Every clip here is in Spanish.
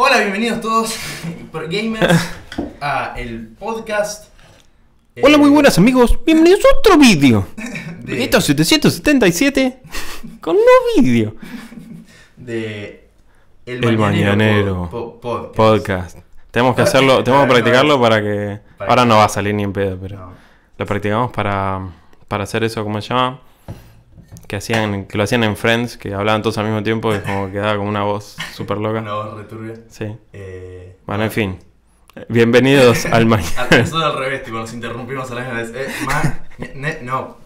Hola, bienvenidos todos, por gamers, a el podcast. eh, Hola, muy buenas amigos, bienvenidos a otro vídeo. De- Esto es 777 con un nuevo vídeo. De El, El Mañanero. po- po- podcast. Podcast. Tenemos que hacerlo, tenemos que practicarlo para que... Ahora no va a salir ni en pedo, pero No. lo practicamos para, para hacer eso, ¿cómo se llama? Que, hacían, que lo hacían en Friends, que hablaban todos al mismo tiempo y como quedaba como una voz súper loca. Una voz returbia. Sí. Eh, Bueno, en fin. Bienvenidos al mañana. nosotros al revés, tipo, nos interrumpimos a la misma vez. Eh, ma- ne- no.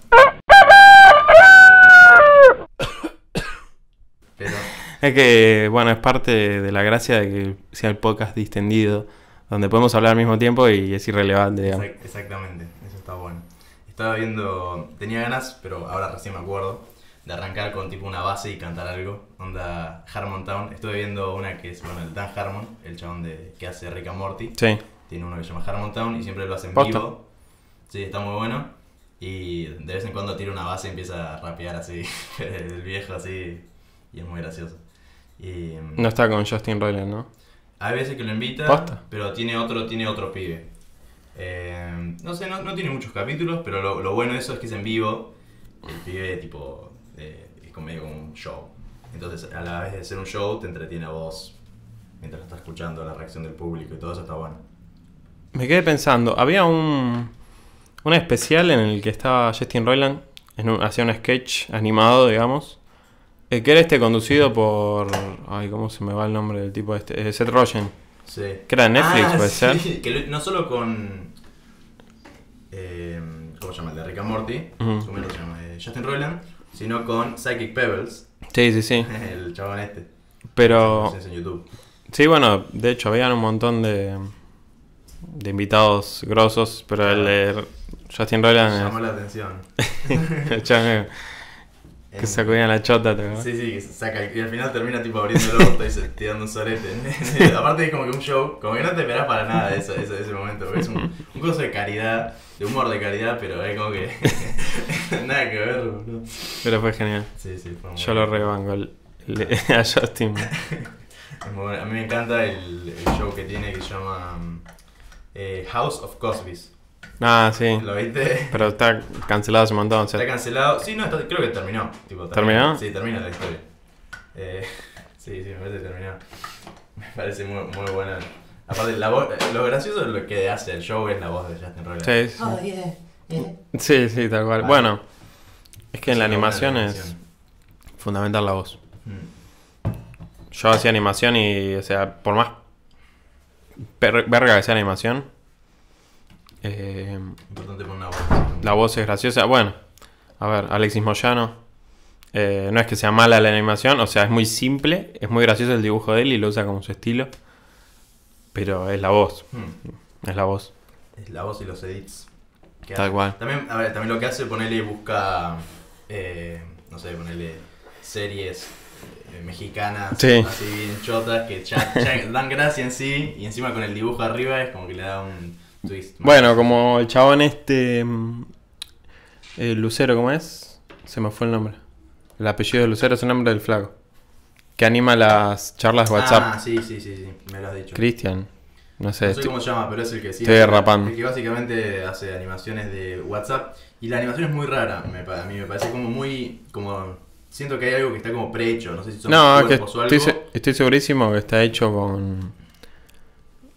Pero, Es que, bueno, es parte de la gracia de que sea el podcast distendido, donde podemos hablar al mismo tiempo y es irrelevante, digamos. exact- exactamente. Estaba viendo, tenía ganas, pero ahora recién me acuerdo, de arrancar con tipo una base y cantar algo. Onda Harmontown. Estuve viendo una que es, bueno, el Dan Harmon, el chabón de, que hace Rick and Morty. Sí. Tiene uno que se llama Harmontown y siempre lo hace en Posta. vivo. Sí, está muy bueno. Y de vez en cuando tira una base y empieza a rapear así, el viejo así, y es muy gracioso. Y, No está con Justin Roiland, ¿no? hay veces que lo invita, Posta. pero tiene otro, tiene otro pibe. Eh, no sé, no, no tiene muchos capítulos, pero lo, bueno de eso es que es en vivo. El pibe tipo eh, es como un show. Entonces, a la vez de ser un show, te entretiene a vos mientras estás escuchando la reacción del público y todo eso está bueno. Me quedé pensando, había un, un especial en el que estaba Justin Roiland, hacía un sketch animado, digamos, eh, que era este conducido por... Ay, ¿cómo se me va el nombre del tipo este? Eh, Seth Rogen. Sí. Que era Netflix, Ah, puede sí, ser. Que no solo con. eh, ¿Cómo se llama? El de Rick and Morty. ¿Cómo se llama? Eh, Justin Roiland. Sino con Psychic Pebbles. Sí, sí, sí. El chabón este. Pero... Es en YouTube. Sí, bueno, de hecho, habían un montón de, de invitados grosos, pero el de Justin Roiland... Llamó la atención. que En- sacudían la chota, ¿te? Sí, sí, que se saca y al final termina tipo abriendo el orto y se tirando un solete. Aparte es como que un show, como que no te esperás para nada de eso, ese, ese momento, porque es un, un coso de caridad, de humor de caridad, pero es como que nada que ver, boludo. Pero fue genial. Sí, sí, fue muy Yo lo el- el- a Justin. Bueno. A mí me encanta el, el show que tiene que se llama um, eh, House of Cosby's. Ah, sí. ¿Lo viste? Pero está cancelado hace un montón. o sea, Está cancelado. Sí, no, está- creo que terminó. Tipo, ¿Terminó? Sí, termina la historia. Eh, sí, sí, me parece que terminó. Me parece muy, muy buena. Aparte, la voz, lo gracioso de lo que hace el show es la voz de Justin Roiland. sí, sí. Oh, yeah, yeah. sí, sí, tal cual. Ah. Bueno, es que en la Sí, animación es fundamental la voz. Mm. Yo hacía animación y, o sea, por más verga que sea animación, eh, Importante poner una voz. la voz es graciosa. Bueno, a ver, Alexis Moyano. eh, no es que sea mala la animación, o sea, es muy simple, es muy gracioso el dibujo de él y lo usa como su estilo. Pero es la voz, Mm. es la voz. Es la voz y los edits. que Tal hace. cual. También, a ver, también lo que hace, ponerle busca, eh, no sé, ponerle series eh, mexicanas, Sí. así bien chotas, que ya, ya dan gracia en sí, y encima con el dibujo arriba es como que le da un twist. Bueno, como el chabón este. mm, El Lucero, ¿cómo es? Se me fue el nombre. El apellido de Lucero es el nombre del flaco. Que anima las charlas de WhatsApp. Ah, sí, sí, sí, sí, me lo has dicho. Cristian. No sé. No sé estoy- cómo se llama, pero es el que sí. estoy derrapando. El que básicamente hace animaciones de WhatsApp. Y la animación es muy rara, me, a mí me parece como muy. como Siento que hay algo que está como prehecho, no sé si son No, que o algo. estoy segurísimo que está hecho con.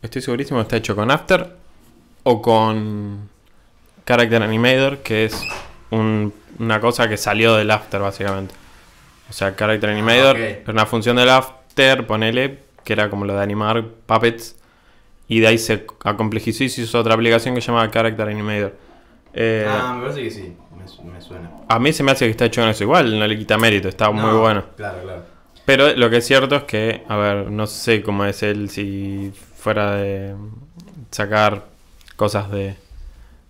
Estoy segurísimo que está hecho con After o con Character Animator, que es un- una cosa que salió del After, básicamente. O sea, Character Animator ok. era una función del After, ponele, que era como lo de animar puppets. Y de ahí se acomplejizó y se hizo otra aplicación que se llama Character Animator. Eh, Ah, me parece que sí, me, su- me suena. a mí se me hace que está hecho con eso igual, no le quita mérito, está muy No, bueno. Claro, claro. Pero lo que es cierto es que, a ver, no sé cómo es él si fuera de sacar cosas de,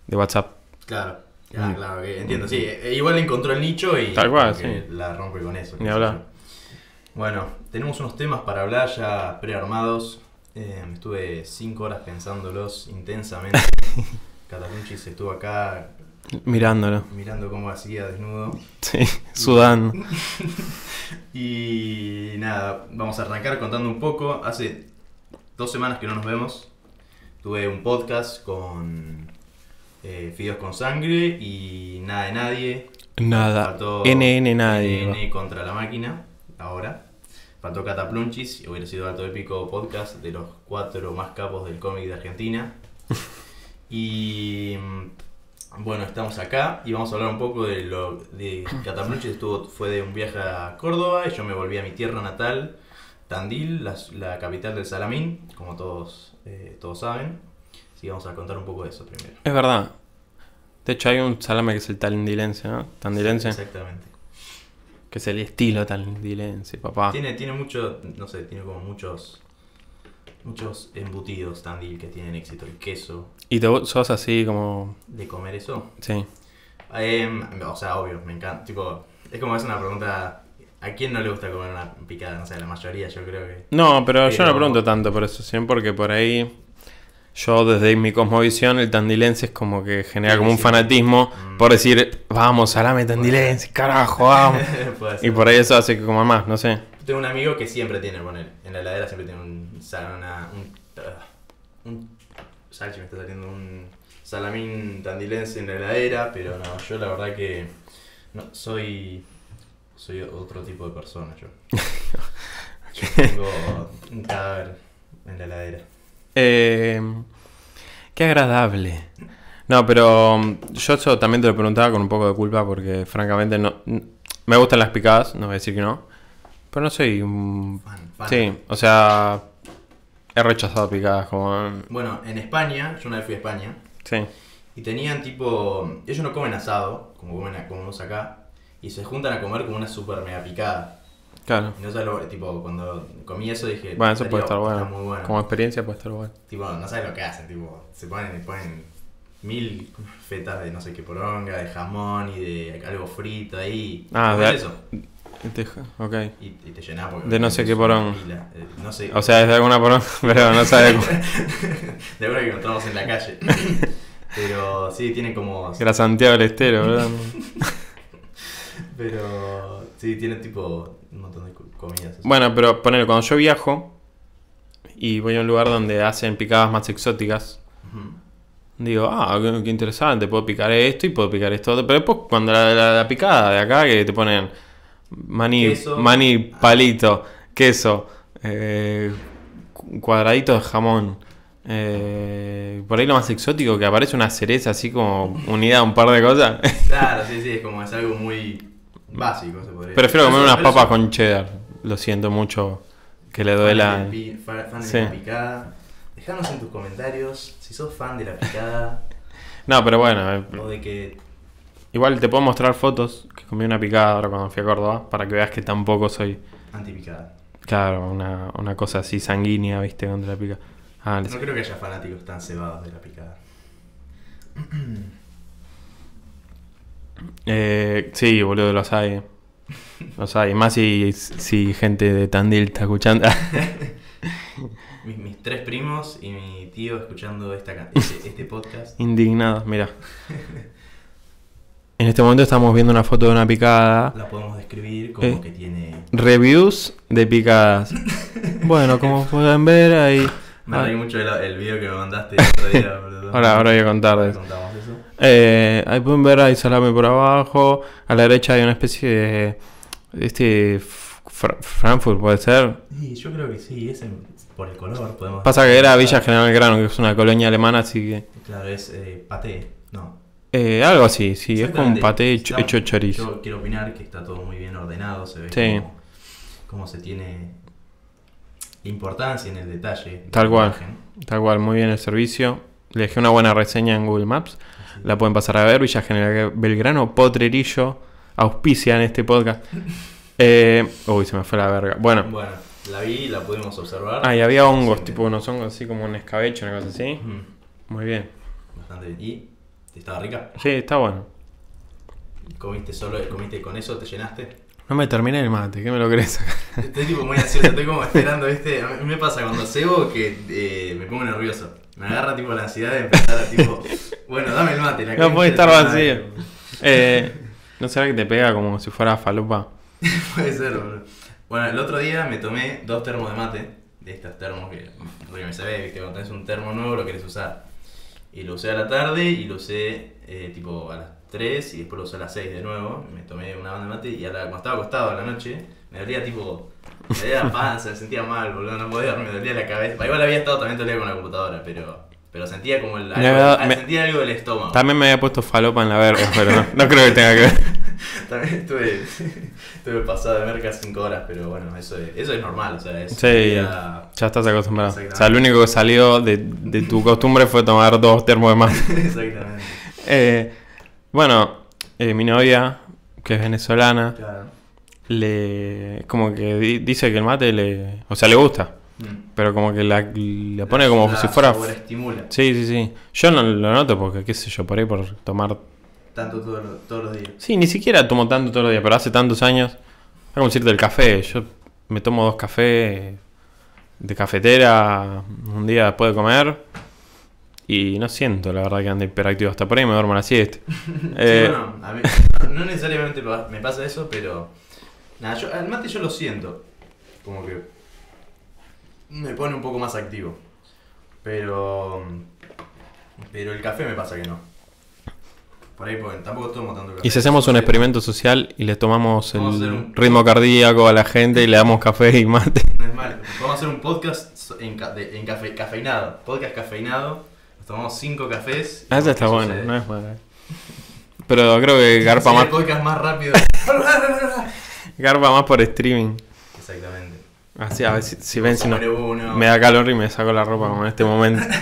de WhatsApp. Claro, ah, Mm. claro, que entiendo. Sí, e- igual encontró el nicho y Tal cual, sí. la rompe con eso. Ni hablar. Bueno, tenemos unos temas para hablar ya prearmados. Eh, estuve cinco horas pensándolos intensamente. Catapunchis estuvo acá Mirándolo. mirando cómo hacía desnudo. Sí, sudando. Y nada, vamos a arrancar contando un poco. Hace dos semanas que no nos vemos. Tuve un podcast con eh, Fideos con Sangre y Nada de Nadie. Nada. Faltó NN nadie. NN contra la máquina, ahora. Faltó Cataplunchis y hubiera sido alto épico podcast de los cuatro más capos del cómic de Argentina. y mm, bueno, estamos acá y vamos a hablar un poco de lo de Cataplunchis estuvo fue de un viaje a Córdoba y yo me volví a mi tierra natal, Tandil, la, la capital del Salamín, como todos eh, todos saben. Así que vamos a contar un poco de eso primero. Es verdad. De hecho, hay un salame que es el tandilense, ¿no? Tandilense. Exactamente. Que es el estilo tandilense, papá. Tiene, tiene mucho, no sé, tiene como muchos muchos embutidos Tandil que tienen éxito. El queso, Y te, sos así como. de comer eso. Sí. Em, o sea, obvio, me encanta. Tipo, es como es una pregunta. ¿A quién no le gusta comer una picada? No sé, la mayoría yo creo que. No, pero, yo no pregunto tanto por eso, sino porque por ahí. Yo, desde mi cosmovisión, el tandilense es como que genera como un fanatismo Mm. por decir, vamos, salame tandilense, carajo, vamos. Y por ahí eso hace que coma más, no sé. Tengo un amigo que siempre tiene, poner, en la heladera siempre tiene un. Una, un. ah, un salchi, me está saliendo un salamín tandilense en la heladera, pero no, yo la verdad que. No, soy. Soy otro tipo de persona yo. Yo tengo un cadáver en la heladera. Eh, qué agradable. No, pero mm, yo eso también te lo preguntaba con un poco de culpa porque francamente no me gustan las picadas, no voy a decir que no, pero no soy un... Fan, fan. Sí, o sea, he rechazado picadas como... Bueno, en España, yo una vez fui a España Sí, y tenían tipo. Ellos no comen asado, como comen a- como vos acá, y se juntan a comer como una super mega picada. claro. Y no sabes lo, tipo, cuando comí eso dije. Bueno, eso "En puede estar bueno. Está muy bueno. Como experiencia puede estar bueno. Tipo, no sabes lo que hacen, tipo, se ponen, ponen mil fetas de no sé qué poronga, de jamón y de algo frito ahí. Ah, de- eso. Deja- Ok. Y, y te llenás porque. De no sé qué poronga. eh, No sé. O sea, es de alguna por pero no sabe... cu- de verdad que encontramos en la calle. Pero sí, tienen como. Era Santiago del Estero, ¿verdad? Pero sí, tienen tipo un montón de co- comidas. así. Bueno, pero poner cuando yo viajo y voy a un lugar donde hacen picadas más exóticas, digo, ah, qué, qué interesante, puedo picar esto y puedo picar esto. Pero después cuando la, la- la picada de acá que te ponen maní, Queso. maní palito, queso, eh, cu- cuadradito de jamón. eh, por ahí lo más exótico que aparece una cereza así como unida a un par de cosas. Claro, sí, sí, es como es algo muy básico, se podría Prefiero comer unas papas eso- con cheddar. Lo siento mucho que le fan duela. del pi- fa- fan de Sí. la picada. Dejanos en tus comentarios si sos fan de la picada No, pero bueno, eh, o de que. igual te puedo mostrar fotos que comí una picada ahora cuando fui a Córdoba para que veas que tampoco soy, Antipicada. claro, una, una cosa así sanguínea, viste, contra la pica. Ah, les- No creo que haya fanáticos tan cebados de la picada. eh, sí, boludo, los hay. Los hay, más si, si gente de Tandil está escuchando. Mis, mis tres primos y mi tío escuchando esta, este, este podcast. Indignados, mira. En este momento estamos viendo una foto de una picada. La podemos describir como Eh. que tiene. Reviews de picadas. Bueno, como pueden ver ahí. Me reí mucho el, el video que me mandaste el otro día, boludo. Ahora, ahora voy a contar Eh, ahí pueden ver, hay salame por abajo. A la derecha hay una especie de. Este. Fr- Frankfurt, puede ser. Sí, yo creo que sí, ese por el color podemos. Pasa que era Villa General Grano, que es una colonia alemana, así que. Claro, es eh, paté. No. Eh, algo así, sí, es como un paté hecho, hecho chorizo. Yo quiero opinar que está todo muy bien ordenado, se ve Sí. como, cómo se tiene importancia en el detalle. de Tal cual. Tal cual, muy bien el servicio. Le dejé una buena reseña en Google Maps. La pueden pasar a ver. Villa General Belgrano, Potrerillo, auspicia en este podcast. Eh, uy, se me fue la verga. Bueno, Bueno, la vi y la pudimos observar. ah, y había hongos, tipo unos hongos así como un escabeche, una cosa así. Muy bien. Bastante bien. ¿Y estaba rica? Sí, está bueno. ¿Comiste solo, comiste con eso? ¿Te llenaste? No me terminé el mate, ¿qué me lo sacar? Estoy tipo muy ansioso, estoy como esperando, ¿viste? A mí me pasa cuando cebo que eh, me pongo nervioso. Me agarra tipo la ansiedad de empezar a tipo, bueno, dame el mate. La No puede estar vacío. Eh, ¿No será que te pega como si fuera falopa? Puede ser, boludo. Bueno, el otro día me tomé dos termos de mate de estos termos que porque me sabe que cuando tenés un termo nuevo lo querés usar. Y lo usé a la tarde y lo usé eh, tipo a las 3 y después lo usé a las 6 de nuevo. Me tomé una banda de mate y a la, cuando estaba acostado a la noche me dolía tipo. Me dolía la panza, me sentía mal, boludo, no podía dormir, me dolía la cabeza. Igual había estado también todo el día con la computadora, pero, pero sentía como el, algo, me- sentía algo del estómago. También me había puesto falopa en la verga, pero no, no creo que tenga que ver. También estuve, estuve pasado de merca 5 horas, pero bueno, eso es, eso es normal, o sea, es Sí, ya- ya estás acostumbrado. O sea, lo único que salió de, de tu costumbre fue tomar dos termos de más. Exactamente. Eh, bueno, eh, mi novia, que es venezolana, Claro. le como que di- dice que el mate le... O sea, le gusta, Mm. pero como que la, la pone como si fuera... Sí, sí, sí. Yo no lo noto porque, qué sé yo, por ahí por tomar... tanto todo lo- todos los días. Sí, ni siquiera tomo tanto todos los días, pero hace tantos años... Es como decirte el café. Yo me tomo dos cafés de cafetera un día después de comer y no siento la verdad que ande hiperactivo. Hasta por ahí me duermo a la siesta. Eh, Sí, bueno, a mí no necesariamente me pasa eso, pero. Nada, yo, al mate yo lo siento. Como que. Me pone un poco más activo. Pero. Pero el café me pasa que no. Por ahí, porque tampoco tomo tanto café. Y si hacemos un experimento social y le tomamos Vamos el un- ritmo cardíaco a la gente y le damos café y mate. No es mal. Vamos a hacer un podcast en, ca- de- en cafe, cafeinado. Podcast cafeinado. Tomamos 5 cafés. Ah, eso vemos está bueno, sucede. no es malo. Pero creo que garpa más, el podcast más rápido. garpa más por streaming. Exactamente. Así, a ver si, si ven si no. Me da calor y me saco la ropa como en este momento.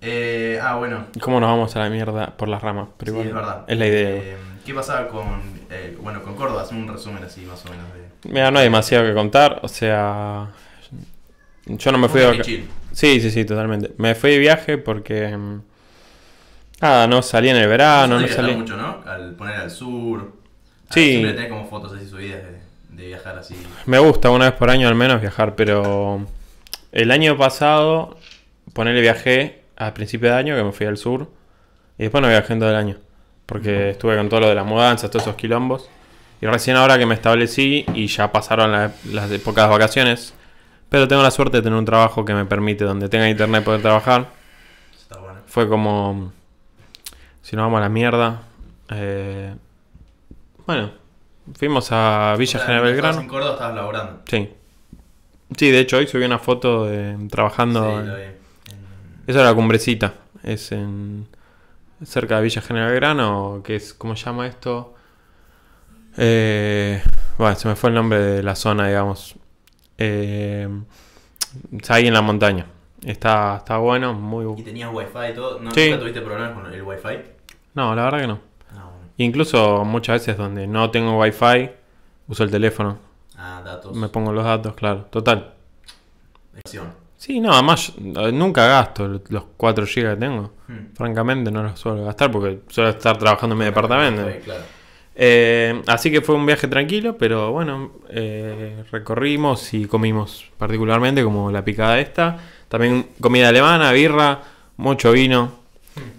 Eh, ya, ya. Ah, bueno. ¿Cómo nos vamos a la mierda por las ramas? Pero sí, es verdad. Es la idea. Eh, ¿Qué pasaba con, eh, bueno, con Córdoba? Hacemos un resumen así, más o menos. De... Mira, no hay demasiado que contar. O sea, yo no me fui de viaje vaca- chill. Sí, sí, sí, totalmente. Me fui de viaje porque. mm, Nada, no salí en el verano, no salí. mucho, ¿no? Al poner al sur. Sí. Siempre tenés como fotos así subidas de, de viajar así. Me gusta una vez por año al menos viajar, pero el año pasado, ponerle viajé al principio de año que me fui al sur y después no viajé en todo el año porque estuve con todo lo de las mudanzas, todos esos quilombos y recién ahora que me establecí y ya pasaron la- las épocas de vacaciones, pero tengo la suerte de tener un trabajo que me permite donde tenga internet poder trabajar. Está bueno. Fue como si nos vamos a la mierda. eh, bueno, fuimos a Villa O sea, General Belgrano. en Córdoba estabas laburando. Sí. Sí, de hecho hoy subí una foto de trabajando. Sí, en- Esa era la cumbrecita. Es en cerca de Villa General Grano, que es ¿cómo se llama esto? Eh, bueno, se me fue el nombre de la zona, digamos. Eh, está ahí en la montaña. Está, está bueno, muy ¿Y tenías wifi y todo? ¿No, Sí. ¿Nunca tuviste problemas con el wifi? No, la verdad que no. Ah, bueno. Incluso muchas veces donde no tengo wifi, uso el teléfono. Ah, datos. Me pongo los datos, claro. Total. Acción. Sí, no, además eh, nunca gasto los 4 GB que tengo. Hmm. Francamente no los suelo gastar porque suelo estar trabajando en mi departamento. Claro. Eh, así que fue un viaje tranquilo, pero bueno, eh, recorrimos y comimos particularmente como la picada esta. También comida alemana, birra, mucho vino.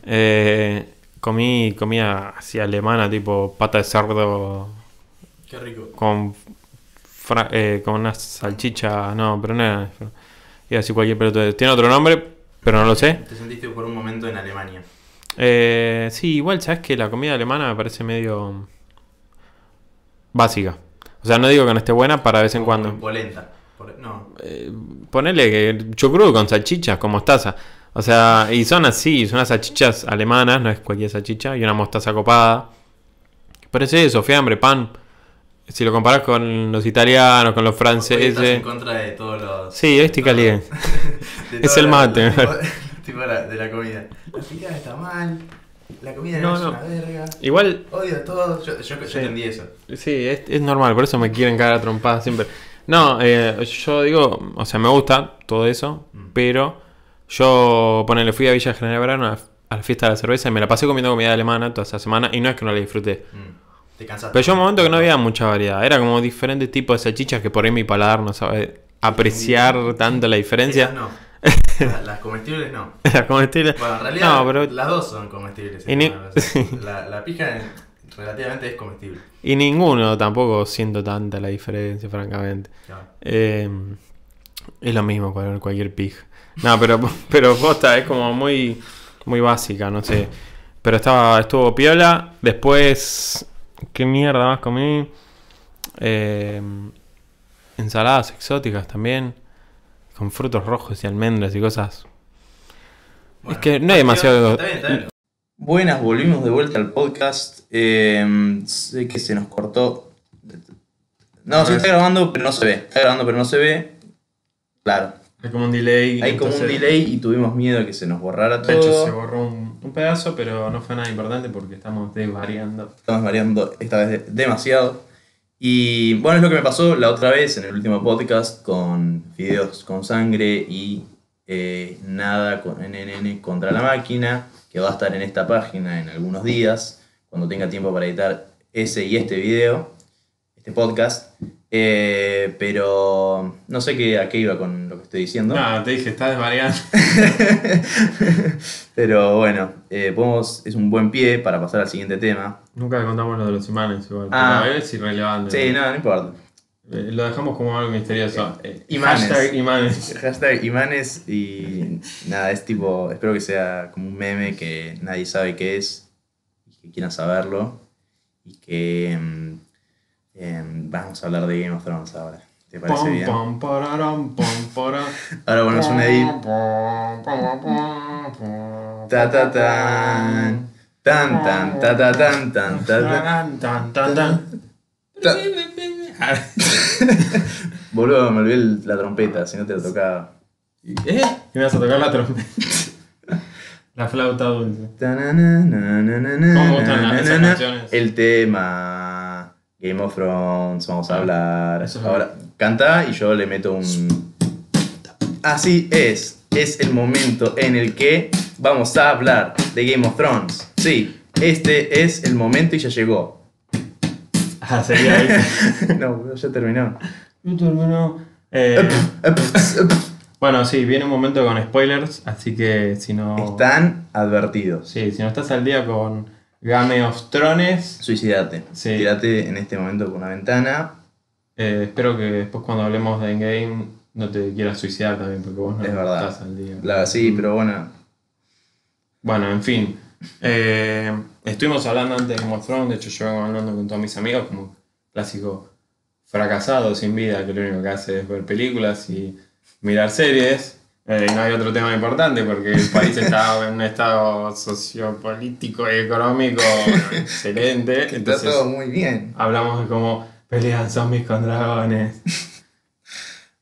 Eh, comí comida así alemana, tipo pata de cerdo Qué rico. con, eh, con una salchicha. No, pero no era. Iba a decir cualquier pelotudo. Tiene otro nombre, pero no lo sé. Te sentiste por un momento en Alemania. Eh, sí, igual sabes que la comida alemana me parece medio básica. O sea, no digo que no esté buena para vez en cuando. Polenta. Por- No. Eh, ponele que con salchichas, con mostaza. O sea, y son así, son unas salchichas alemanas, no es cualquier salchicha, y una mostaza copada. Parece eso, fiambre, pan. Si lo comparás con los italianos, con los Hoy estás en franceses. contra de todos los. Sí, de caliente. Es el la- mate. Tipo, la- de la comida. La picada está mal. La comida No, no, es una verga. Igual Odio todo. Yo, yo, yo Sí. entendí eso. Sí, es, es normal, por eso me quieren cagar a trompadas siempre. No, eh, yo digo, o sea, me gusta todo eso, Mm. pero yo, ponele, fui a Villa General Verano a, a la fiesta de la cerveza y me la pasé comiendo comida alemana toda esa semana y no es que no la disfruté. Mm. Te cansaste. Pero yo un momento que no había mucha variedad, era como diferentes tipos de salchichas que por ahí mi paladar no sabe apreciar tanto la diferencia. no. Las, las comestibles no. Era como estilo- Bueno, en realidad No, pero las dos son comestibles. Y ni- la, la pija en relativamente es comestible. Y ninguno tampoco siento tanta la diferencia, francamente. Claro. Eh, es lo mismo con cualquier pig. No, pero, pero posta, es como muy, muy básica, no sé. Pero estaba, estuvo piola. Después, ¿qué mierda más comí? Eh, ensaladas exóticas también. Con frutos rojos y almendras y cosas. Bueno, que no hay demasiado- Está bien, está bien. Buenas, volvimos de vuelta al podcast. Eh, sé que se nos cortó. No, sí está grabando, pero no se ve. Está grabando, pero no se ve. Claro. Hay como un delay. Hay como un delay y tuvimos miedo de que se nos borrara De hecho, se todo. borró un, un pedazo, pero no fue nada importante porque estamos desvariando. Estamos variando esta vez de- demasiado. Y bueno, es lo que me pasó la otra vez en el último podcast con videos con sangre y eh, nada con NNN contra la máquina, que va a estar en esta página en algunos días, cuando tenga tiempo para editar ese y este video, este podcast. Eh, pero no sé qué, a qué iba con lo que estoy diciendo. No, te dije, está desvariando. pero bueno, eh, podemos, es un buen pie para pasar al siguiente tema. Nunca contamos lo de los imanes igual. Ah. pero es irrelevante. Sí, no, no importa. Eh, lo dejamos como algo misterioso. Imanes. Hashtag imanes. Hashtag imanes y nada, es tipo, espero que sea como un meme que nadie sabe qué es y que quieran saberlo y que em, vamos a hablar de Game of Thrones ahora. ¿Te parece Pom, bien? pom, pararam, pom. Ahora ponemos un edit. Ta ta tan. Tan tan ta ta tan tan ta ta. Tan, tan, tan. Ta- Boludo, me olvidé la trompeta, si no te lo tocaba. ¿Eh? ¿Y me vas a tocar la trompeta? La flauta dulce. ¿Cómo gustan las- canciones? El tema Game of Thrones, vamos a hablar. eso es Ahora, canta y yo le meto un. Así es, es el momento en el que vamos a hablar de Game of Thrones. Sí, este es el momento y ya llegó. Ah, sería ahí. no, ya terminó. Yo termino. Eh, bueno, sí, viene un momento con spoilers, así que si no. Están advertidos. Sí, si no estás al día con Game of Thrones, Suicidate. Sí. Tírate en este momento por una ventana. eh, espero que después cuando hablemos de Endgame no te quieras suicidar también, porque vos no Es verdad. estás al día. La, sí, pero bueno. Bueno, en fin. Eh, estuvimos hablando antes de Game of Thrones, de hecho yo vengo hablando con todos mis amigos como clásico fracasado sin vida, que lo único que hace es ver películas y mirar series. Eh, no hay otro tema importante porque el país está en un estado sociopolítico y económico excelente. Está Entonces todo muy bien. hablamos de cómo pelean zombies con dragones.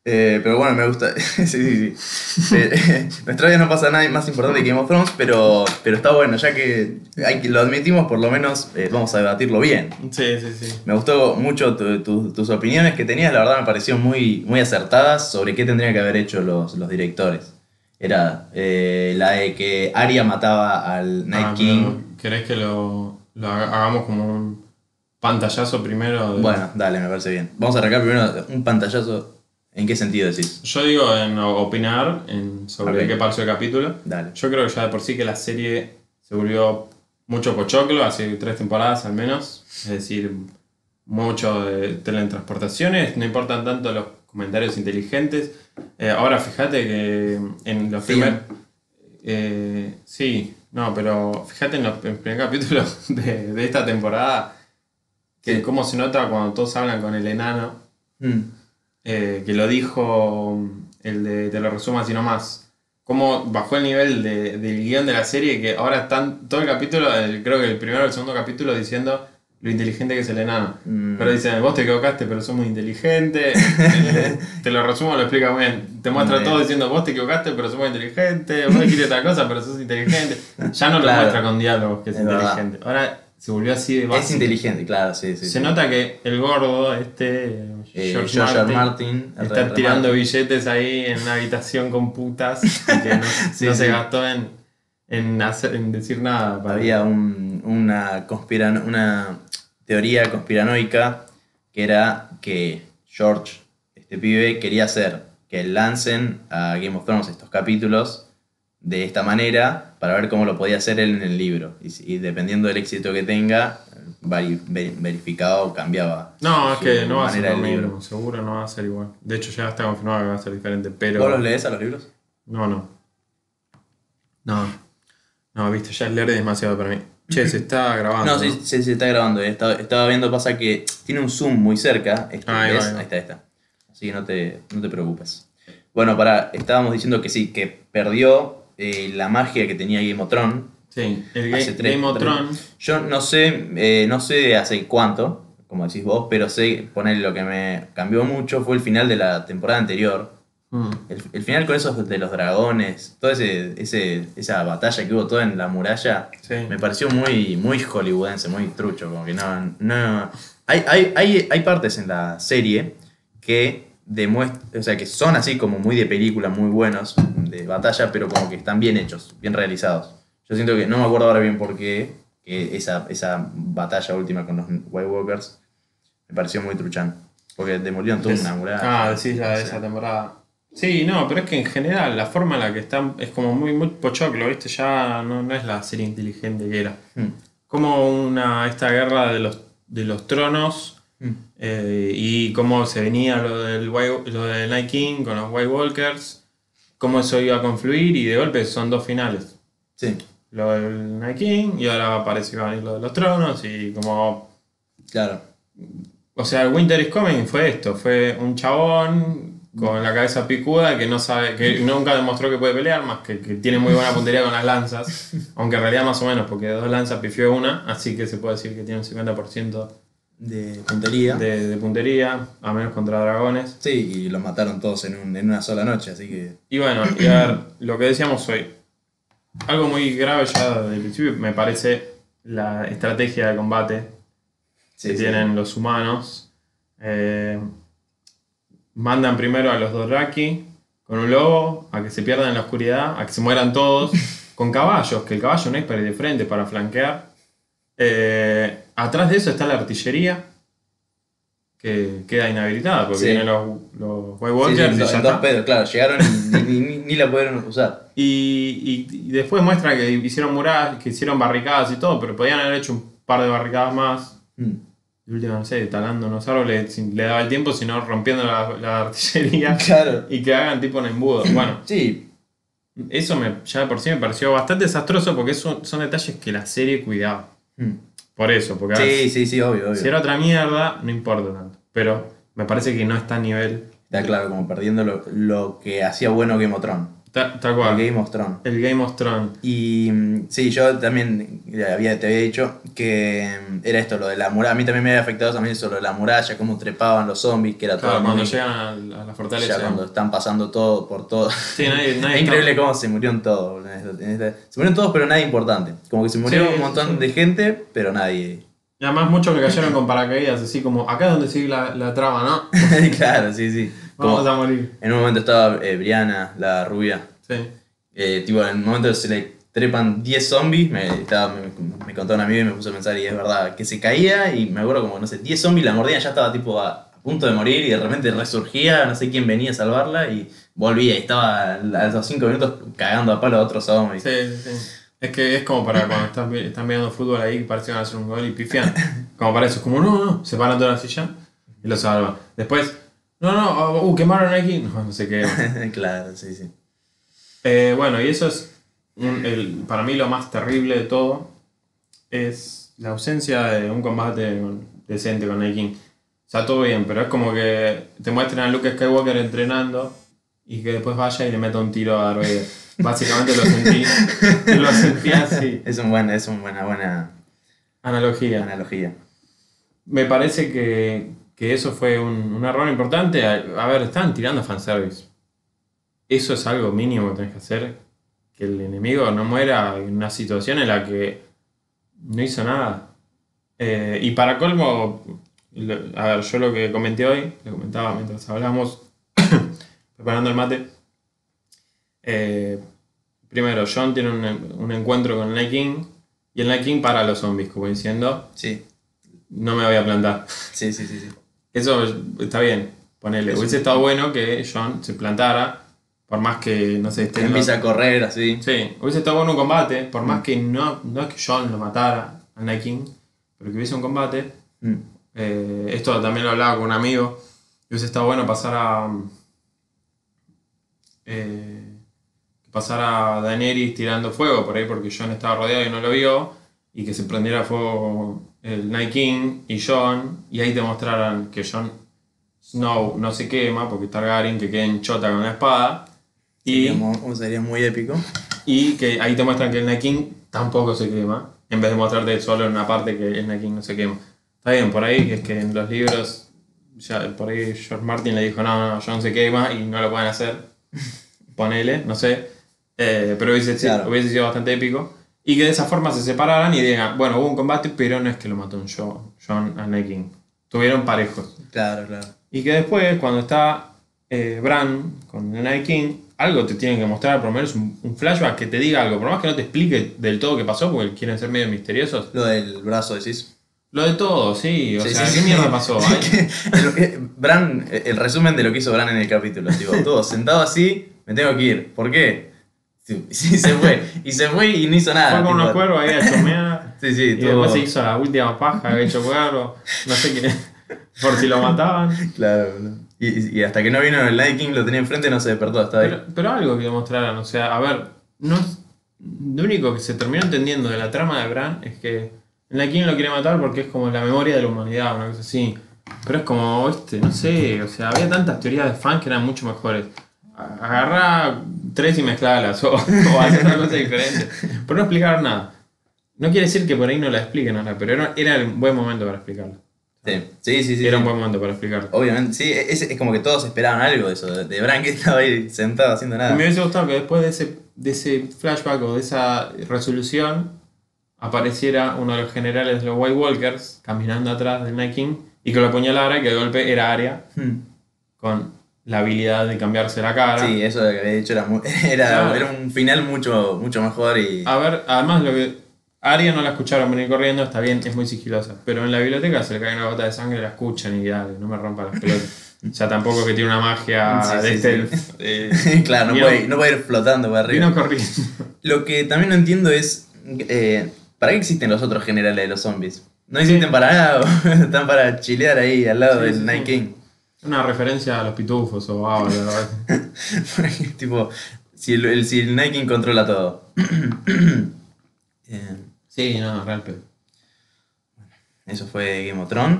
Eh, pero bueno, me gusta. sí, sí, sí. Eh, nuestra vida no pasa nada más importante que Game of Thrones, pero, pero está bueno, ya que, hay lo admitimos, por lo menos eh, vamos a debatirlo bien. Sí, sí, sí. Me gustó mucho tu- tu- tus opiniones que tenías, la verdad me parecieron muy, muy acertadas sobre qué tendrían que haber hecho los, los directores. Era eh, la de que Arya mataba al Night Ah, King. pero ¿Querés que lo, lo haga- hagamos como un pantallazo primero? de- Bueno, dale, me parece bien. Vamos a arrancar primero un pantallazo. ¿En qué sentido decís? Yo digo en opinar en sobre qué pasó el capítulo. Dale. Yo creo que ya de por sí que la serie se volvió mucho pochoclo, hace tres temporadas al menos. Es decir, mucho de teletransportaciones, no importan tanto los comentarios inteligentes. Eh, ahora fíjate que en los primeros... Eh, sí, no, pero fíjate en los en el primer capítulo de, de esta temporada que cómo se nota cuando todos hablan con el enano Mm. Eh, que lo dijo el de Te lo resumo así nomás. Cómo bajó el nivel de- del guion de la serie que ahora están todo el capítulo, el- creo que el primero o el segundo capítulo diciendo lo inteligente que es el enano. Mm. Pero dicen, vos te equivocaste, pero sos muy inteligente. Te lo resumo, lo explica muy bien. Te muestra todo diciendo, vos te equivocaste, pero sos muy inteligente. Vos dijiste otra cosa, pero sos inteligente. Ya no lo muestra con diálogos que es, Es verdad. inteligente. Ahora se volvió así de Es básico. inteligente, claro, sí, sí. Se sí. nota que el gordo, este, Eh, George, George. Martin, Martin, está tirando billetes ahí en una habitación con putas y que no, Sí, no sí. se gastó en, en, hacer- en decir nada. para- Había un- una, conspiran una teoría conspiranoica que era que George, este pibe, quería hacer que lancen a Game of Thrones estos capítulos de esta manera para ver cómo lo podía hacer él en el libro. Y, dependiendo del éxito que tenga, vari- ver- verificado cambiaba. No, es que no va a ser del libro. mismo, seguro no va a ser igual. De hecho ya está confirmado que va a ser diferente, pero... ¿Vos los lees a los libros? No, no. No. No, viste, ya es leer es demasiado para mí. Che, se está grabando. No, sí, sí, sí, está grabando. Estaba, estaba viendo, pasa que tiene un zoom muy cerca. Este, Ahí va, ¿ves? ahí va. Ahí está, ahí está. Así que no te, no te preocupes. Bueno, para, estábamos diciendo que sí, que perdió eh, la magia que tenía Game of Thrones. Sí, el tres- Game of Thrones. Yo no sé, eh, no sé hace cuánto, como decís vos, pero sé, poner lo que me cambió mucho fue el final de la temporada anterior. Mm. El, el final con esos de los dragones, toda ese, ese, esa batalla que hubo toda en la muralla, Sí. me pareció muy, muy hollywoodense, muy trucho, como que no... no hay, hay, hay, hay partes en la serie que demuestran, o sea, que son así como muy de película, muy buenos, de batalla, pero como que están bien hechos, bien realizados. Yo siento que, no me acuerdo ahora bien por qué, que esa, esa batalla última con los White Walkers me pareció muy truchán. Porque demolieron toda una muralla. Ah, decís la de esa temporada. Sí, no, pero es que en general la forma en la que están es como muy, muy pochoclo, ¿viste? Ya no, no es la serie inteligente que era. mm, Como una, esta guerra de los, de los tronos mm. eh, y cómo se venía lo del, lo del Night King con los White Walkers, cómo eso iba a confluir y de golpe son dos finales. Sí, Lo del Night King y ahora parece que va a venir lo de los tronos y como claro. O sea, Winter is Coming fue esto, fue un chabón con la cabeza picuda que no sabe, que nunca demostró que puede pelear, más que, que tiene muy buena puntería con las lanzas, aunque en realidad más o menos, porque de dos lanzas pifió una, así que se puede decir que tiene un 50% De puntería. de, de puntería, a menos contra dragones. Sí, y los mataron todos en, un- en una sola noche, así que. Y bueno, y a ver, lo que decíamos hoy, algo muy grave ya desde el principio me parece la estrategia de combate Sí, que sí. tienen los humanos. Eh, mandan primero a los Dothraki con un lobo a que se pierdan en la oscuridad, a que se mueran todos, con caballos, que el caballo no es para ir de frente, para flanquear. Eh, atrás de eso está la artillería, que queda inhabilitada, porque Sí. vienen los, los White Sí, sí, Walkers en y ya está. pedos, claro, llegaron y ni, ni- ni la pudieron usar. Y, y- y después muestra que hicieron murales, que hicieron barricadas y todo, pero podían haber hecho un par de barricadas más. Mm. De última, no sé, talando unos árboles, sin- le daba el tiempo, sino rompiendo la, la artillería Claro. y que hagan tipo un embudo. Bueno, Sí, eso me, ya de por sí me pareció bastante desastroso porque son, son detalles que la serie cuidaba. Mm. Por eso, porque sí, sí, sí, obvio, obvio. si era otra mierda, no importa tanto. Pero me parece que no está a nivel. Está claro, como perdiendo lo, lo que hacía bueno Game of Thrones. Ta- Tal El cual. Game of Thrones. El Game of Thrones. Y mm, sí, yo también había, te había dicho que mm, era esto, lo de la muralla. A mí también me había afectado también eso, lo de la muralla, cómo trepaban los zombies, que era Claro, todo. cuando muy- llegan a la, fortaleza. ya cuando están pasando todo por todo. Sí, nadie, nadie Es increíble cómo se murieron todos. en esta- Se murieron todos, pero nadie importante. Como que se murieron Sí, un montón sí. de gente, pero nadie. Y además muchos que cayeron con paracaídas, así como acá es donde sigue la, la trama, ¿no? claro, sí, sí. Como Vamos a morir. en un momento estaba eh, Brianna, la rubia. Sí. Eh, tipo, en el momento se le trepan 10 zombies, me, estaba, me, me contó un amigo y me puso a pensar, y es verdad, que se caía y me acuerdo como, no sé, 10 zombies la mordían, ya estaba tipo a, a punto de morir y de repente resurgía, no sé quién venía a salvarla y volvía y estaba a los 5 minutos cagando a palo a otros zombies. Sí, sí. Es que es como para cuando están, están viendo fútbol ahí parece que van a hacer un gol y pifian. Como para eso, es como no, no, se paran toda la silla y lo salvan. Después, no, no, uh, quemaron aquí. No, no sé qué. claro, sí, sí. Eh, bueno, y eso es un- el- para mí lo más terrible de todo. Es la ausencia de un combate decente con King. O sea, todo bien, pero es como que te muestran a Luke Skywalker entrenando y que después vaya y le meta un tiro a Darth Vader. Básicamente lo sentí, lo sentí así. Es, un buen, es una buena, buena Analogía. analogía. Me parece que, que eso fue un, un error importante. A, a ver, estaban tirando fanservice. Eso es algo mínimo que tenés que hacer. Que el enemigo no muera en una situación en la que no hizo nada. Eh, y para colmo, a ver, yo lo que comenté hoy, lo comentaba mientras hablamos, preparando el mate. eh, primero, John tiene un, un encuentro con el Night King y el Night King para a los zombies, como diciendo, Sí, no me voy a plantar. sí, sí, sí. sí. Eso está bien, ponele. Eso. Hubiese estado bueno que John se plantara, por más que, no sé, esté Empieza a correr así. Sí, hubiese estado bueno un combate, por más que no, no es que John lo matara Night King, pero que hubiese un combate. Mm. Eh, esto también lo hablaba con un amigo. Y hubiese estado bueno pasar a. Eh, pasar a Daenerys tirando fuego por ahí porque Jon estaba rodeado y no lo vio. Y que se prendiera fuego el Night King y Jon. Y ahí te mostraran que Jon Snow no se quema porque Targaryen que queda en chota con la espada. Y, Sería mu- sería muy épico. y que ahí te muestran que el Night King tampoco se quema. En vez de mostrarte solo en una parte que el Night King no se quema. Está bien, por ahí es que en los libros, ya por ahí George Martin le dijo, no, no, John se quema y no lo pueden hacer. Ponele, no sé. Eh, pero hubiese, Claro. hubiese sido bastante épico. Y que de esa forma se separaran y digan, bueno, hubo un combate, pero no es que lo mató un John, John King. Tuvieron parejos. Claro, claro. Y que después, cuando está eh, Bran con King, algo te tienen que mostrar, por lo menos un, un flashback que te diga algo. Por más que no te explique del todo qué pasó, porque quieren ser medio misteriosos. Lo del brazo decís. Lo de todo, sí. O Sí, sea, sí, ¿qué sí. mierda pasó? Bran, el resumen de lo que hizo Bran en el capítulo. Tipo, todo sentado así, me tengo que ir. ¿Por qué? Sí, se fue. Y se fue y no hizo nada. Fue con unos cuervos ahí a chomear. Sí, sí, y todo. después se hizo la última paja, había hecho cuervo. No sé quién Por si lo mataban. Claro, boludo. y, y- y hasta que no vino el Night King, lo tenía enfrente, no se despertó. Estaba ahí. Pero, pero algo que demostraran, o sea, a ver, no es- lo único que se terminó entendiendo de la trama de Bran es que el King lo quiere matar porque es como la memoria de la humanidad, una cosa así. Pero es como, este, no sé, o sea, había tantas teorías de fan que eran mucho mejores. A- Agarrá tres y mezclalas o, o hacer otra cosa diferente. Pero no explicar nada. No quiere decir que por ahí no la expliquen ahora, pero era, era el buen momento para explicarlo. Sí, sí, sí. sí, Era sí. un buen momento para explicarlo. Obviamente, sí, es, es como que todos esperaban algo de eso, de, de Bran que estaba ahí sentado haciendo nada. me hubiese gustado que después de ese, de ese flashback o de esa resolución apareciera uno de los generales de los White Walkers caminando atrás del Night King y que lo apuñalara y que de golpe era Arya Hmm. con la habilidad de cambiarse la cara. Sí, eso que había dicho era, era, Claro. era un final mucho, mucho mejor y. A ver, además lo que... Arya no la escucharon venir corriendo, está bien, es muy sigilosa. Pero en la biblioteca se le cae una gota de sangre, la escuchan y dale, no me rompa las pelotas. O sea, tampoco que tiene una magia Sí, de sí, stealth. sí. eh, claro, no puede, no puede ir flotando para arriba. Vino corriendo. Lo que también no entiendo es. eh, ¿Para qué existen los otros generales de los zombies? No existen para nada, están para chilear ahí al lado del Night. King. Una referencia a los pitufos o a tipo, si el, el- si el King controla todo. Eh, Sí, no, real pedo. eso fue Game of Thrones.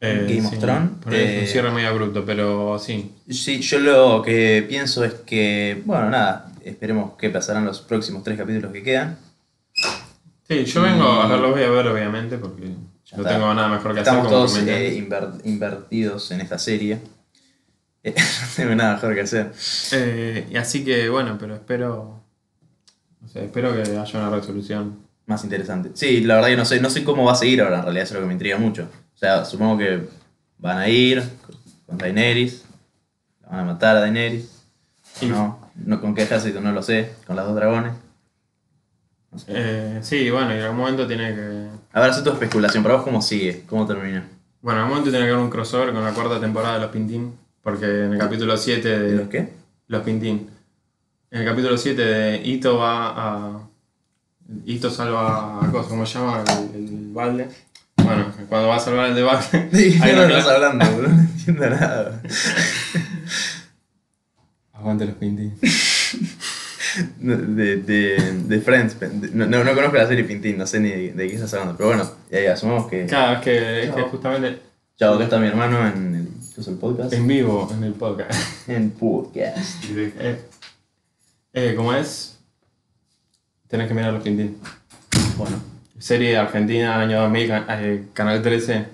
Eh, Game of Thrones, por ahí es eh, un cierre muy abrupto, pero sí. Sí, yo lo que pienso es que, bueno, nada, esperemos qué pasarán los próximos tres capítulos que quedan. Sí, yo vengo a verlo, voy a ver obviamente, porque Ya no está. tengo nada mejor que Estamos hacer. como todos eh, inver- invertidos en esta serie. Eh, no tengo nada mejor que hacer. Eh, y así que bueno, pero espero. No sé, espero que haya una resolución. Más interesante. Sí, la verdad que no sé, no sé cómo va a seguir ahora, en realidad eso es lo que me intriga mucho. O sea, supongo que van a ir con Daenerys, la van a matar a Daenerys. No, no, con qué ejército no lo sé, con las dos dragones. No sé. Eh, sí, bueno, y en algún momento tiene que. A ver, tu especulación, para vos cómo sigue, cómo termina. Bueno, en algún momento tiene que haber un crossover con la cuarta temporada de Los Pintín. Porque en el capítulo 7 de. ¿De los qué? Los Pintín. En el capítulo 7 de Ito va a. Ito salva a. cosa, ¿Cómo se llama? El, el balde. Bueno, cuando va a salvar el de balde. Sí, hay ¿qué una no estás hablando, boludo? No entiendo nada. Aguante los Pintín. De, de, de Friends. no, no, no conozco la serie Pintín, no sé ni de, de qué estás hablando. Pero bueno, y ahí asumamos que. Claro, es que, es que justamente Chao, acá está mi hermano en el, ¿qué es el podcast. en vivo en el podcast. En podcast. Eh, eh, ¿Cómo es? Tenés que mirar los Pintín. Bueno. Serie argentina, año 2000, ca- eh, Canal 13.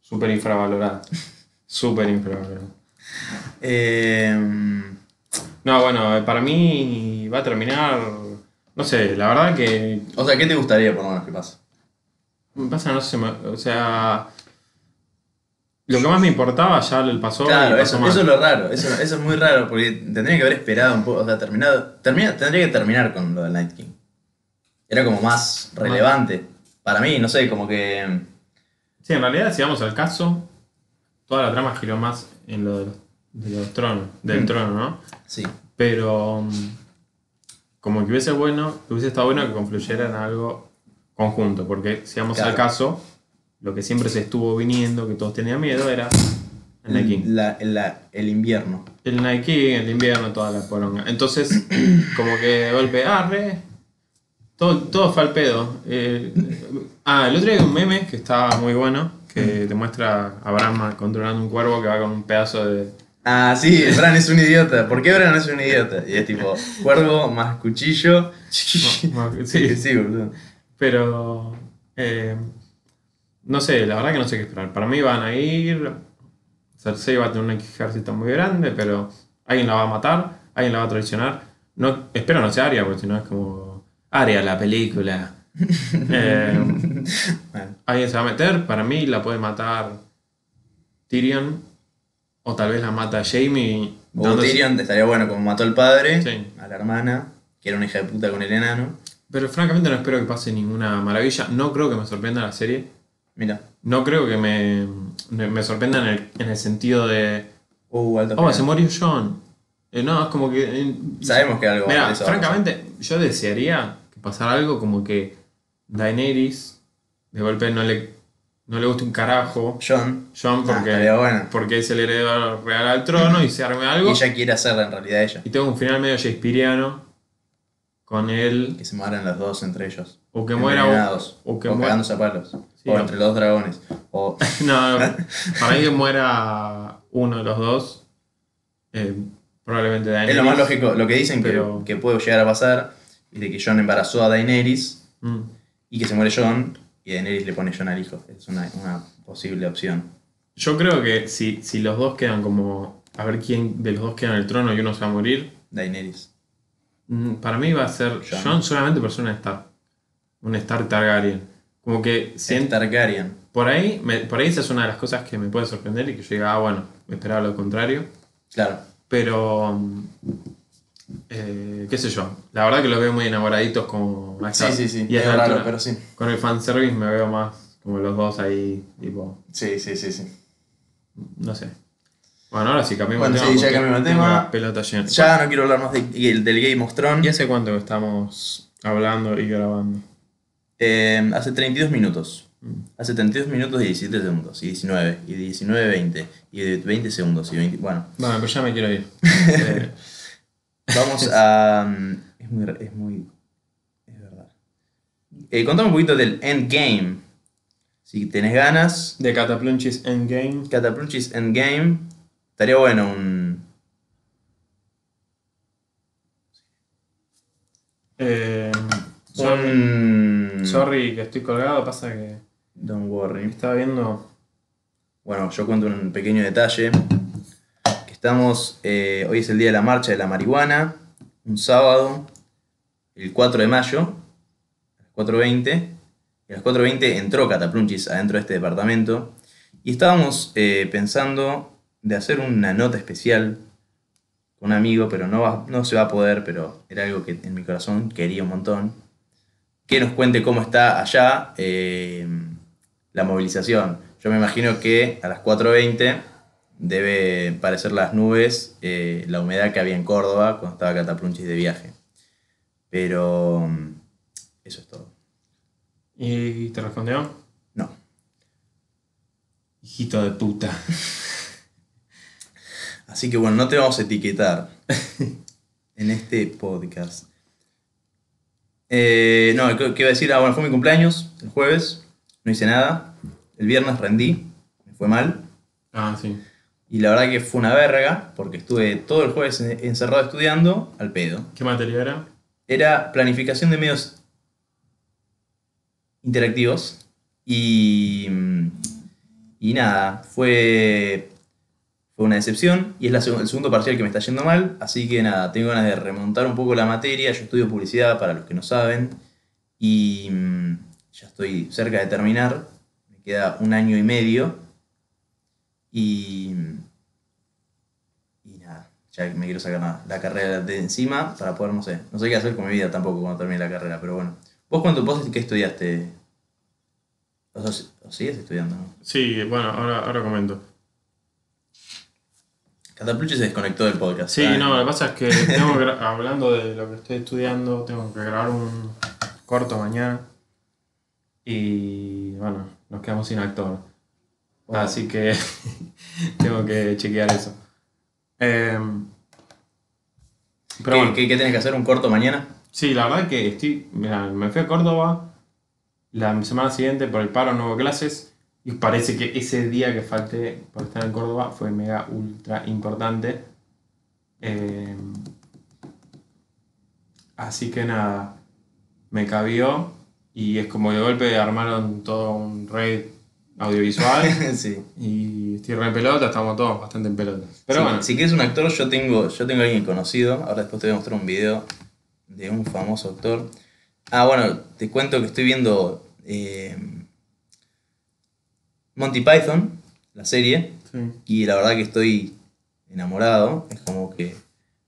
Súper infravalorada. Súper infravalorada. Eh, No, bueno, eh, para mí va a terminar. No sé, la verdad que. o sea, ¿qué te gustaría por lo menos que pase? me Pasa, no sé, o sea. Lo que más me importaba ya le pasó. Claro, y pasó eso, mal. eso es lo raro, eso, eso es muy raro, porque tendría que haber esperado un poco, o sea, terminado, termina, tendría que terminar con lo del Night King. Era como más relevante. Para mí, no sé, como que... Sí, en realidad, si vamos al caso, toda la trama giró más en lo de los, de los tronos, del Mm. trono, ¿no? Sí. Pero mm, como que hubiese bueno, hubiese estado bueno que confluyera en algo conjunto, porque si vamos Claro. al caso, lo que siempre se estuvo viniendo, que todos tenían miedo, era el King. La- la- el invierno. El King, el invierno, toda la poronga. Entonces, como que de golpe, arre. Todo, todo fue al pedo. Eh, ah, el otro día hay un meme que estaba muy bueno, que te muestra a Bran controlando un cuervo que va con un pedazo de... Ah, sí, Bran es un idiota. ¿Por qué Bran es un idiota? Y es tipo, cuervo más cuchillo. Sí, Sí, sí, boludo. pero... eh, no sé, la verdad que no sé qué esperar. Para mí van a ir... Cersei va a tener un ejército muy grande, pero alguien la va a matar, alguien la va a traicionar. No, espero no sea Arya, porque si no es como... Arya, la película. Eh, Bueno, alguien se va a meter, para mí la puede matar Tyrion. O tal vez la mata Jamie. o Tyrion estaría bueno como mató al padre, Sí. a la hermana, que era una hija de puta con el enano. Pero francamente no espero que pase ninguna maravilla. No creo que me sorprenda la serie. Mira. No creo que me, me me sorprenda en el, en el sentido de. Uh, alto Oh, final. se murió John. Eh, no, es como que. eh, Sabemos que algo Mira, a francamente, yo desearía que pasara algo como que Daenerys de golpe no le, no le guste un carajo. John. John Ah, porque, estaría bueno. porque es el heredero real al trono y se arme algo. Y ella quiere hacerla en realidad ella. Y tengo un final medio Shakespeareano con él. Que se mueran los dos entre ellos. O que muera o, o que o cagándose a palos. Sí, o entre los dos dragones. O No, para mí que muera uno de los dos. eh, probablemente es Daenerys. lo más lógico. Lo que dicen que- que, puede llegar a pasar es de que John embarazó a Daenerys Mm. y que se muere John y Daenerys le pone John al hijo. Es una, una posible opción. Yo creo que si, si los dos quedan como. A ver quién de los dos queda en el trono y uno se va a morir. Daenerys. mm, Para mí va a ser. John solamente por ser un Stark. Un Stark Targaryen. Como que En siento. Targaryen. Por ahí, me- por ahí esa es una de las cosas que me puede sorprender y que yo diga, ah, bueno, me esperaba lo contrario. Claro. Pero. mm, eh, qué sé yo. La verdad que los veo muy enamoraditos como. Sí, sí, sí. Y es raro, altura. pero sí. Con el fanservice me veo más como los dos ahí, tipo. Sí, sí, sí, sí. No sé. Bueno, ahora sí cambiamos Bueno, de sí, tema. ya cambiamos de tema. pelota llena. Ya no quiero hablar más de- del del Game of ¿Y Thrones. hace cuánto estamos hablando y grabando? Eh, hace 32 minutos. Mm. Hace 32 minutos y 17 segundos. Y 19. Y 19, 20. Y de 20 segundos. Y 20. Bueno, Bueno, pero ya me quiero ir. Eh, vamos a. mm, Es muy. Es muy. Es verdad. Eh, contame un poquito del Endgame. Si tenés ganas. de Cataplunchis Endgame. Catapulchis Endgame. Estaría bueno un. Eh, sorry que estoy colgado, pasa que Don't worry. estaba viendo. Bueno, yo cuento un pequeño detalle. Eh, hoy es el día de la marcha de la marihuana, un sábado, el 4 de mayo, a las 4.20. Y a las 4.20 entró Cataplunchis adentro de este departamento. Y estábamos eh, pensando de hacer una nota especial con un amigo, pero no, va- no se va a poder, pero era algo que en mi corazón quería un montón. Que nos cuente cómo está allá eh, la movilización. Yo me imagino que a las 4.20 debe parecer las nubes eh, la humedad que había en Córdoba cuando estaba Cataplunchis de viaje. Pero mm, eso es todo. ¿Y te respondió? No. Hijito de puta. Así que bueno, no te vamos a etiquetar en este podcast. Eh, no, ¿qué qué iba a decir? Ah, bueno, fue mi cumpleaños el jueves, no hice nada. El viernes rendí, me fue mal. Ah, sí. Y la verdad que fue una verga, porque estuve todo el jueves en- encerrado estudiando al pedo. ¿Qué materia era? Era planificación de medios interactivos. Y, y nada, fue, fue una decepción. Y es la seg- el segundo parcial que me está yendo mal. Así que nada, tengo ganas de remontar un poco la materia. Yo estudio publicidad, para los que no saben. Y ya estoy cerca de terminar. Me queda un año y medio. Y, ya me quiero sacar la, la carrera de encima para poder, no sé, no sé qué hacer con mi vida tampoco cuando termine la carrera, pero bueno. ¿Vos cuánto vos qué estudiaste? ¿O, o sigues estudiando? ¿no? Sí, bueno, ahora, ahora comento. Catapluche se desconectó del podcast. Sí, no, lo que pasa es que tengo que hablando de lo que estoy estudiando, tengo que grabar un corto mañana. Y bueno, nos quedamos sin actor. Así que tengo que chequear eso. Em, pero ¿Qué, bueno, qué, qué tenés que hacer? ¿Un corto mañana? sí, la verdad que estoy. Mira, me fui a Córdoba la semana siguiente por el paro, no hubo clases. Y parece que ese día que falté por estar en Córdoba fue mega ultra importante. Em, así que nada, me cabió y es como de golpe armaron todo un raid audiovisual sí. y estoy re en pelota, estamos todos bastante en pelota. Pero Sí, bueno, Si quieres un actor, yo tengo, yo tengo a alguien conocido. Ahora después te voy a mostrar un video de un famoso actor. Ah, bueno, te cuento que estoy viendo eh, Monty Python, la serie, sí. y la verdad que estoy enamorado. Es como que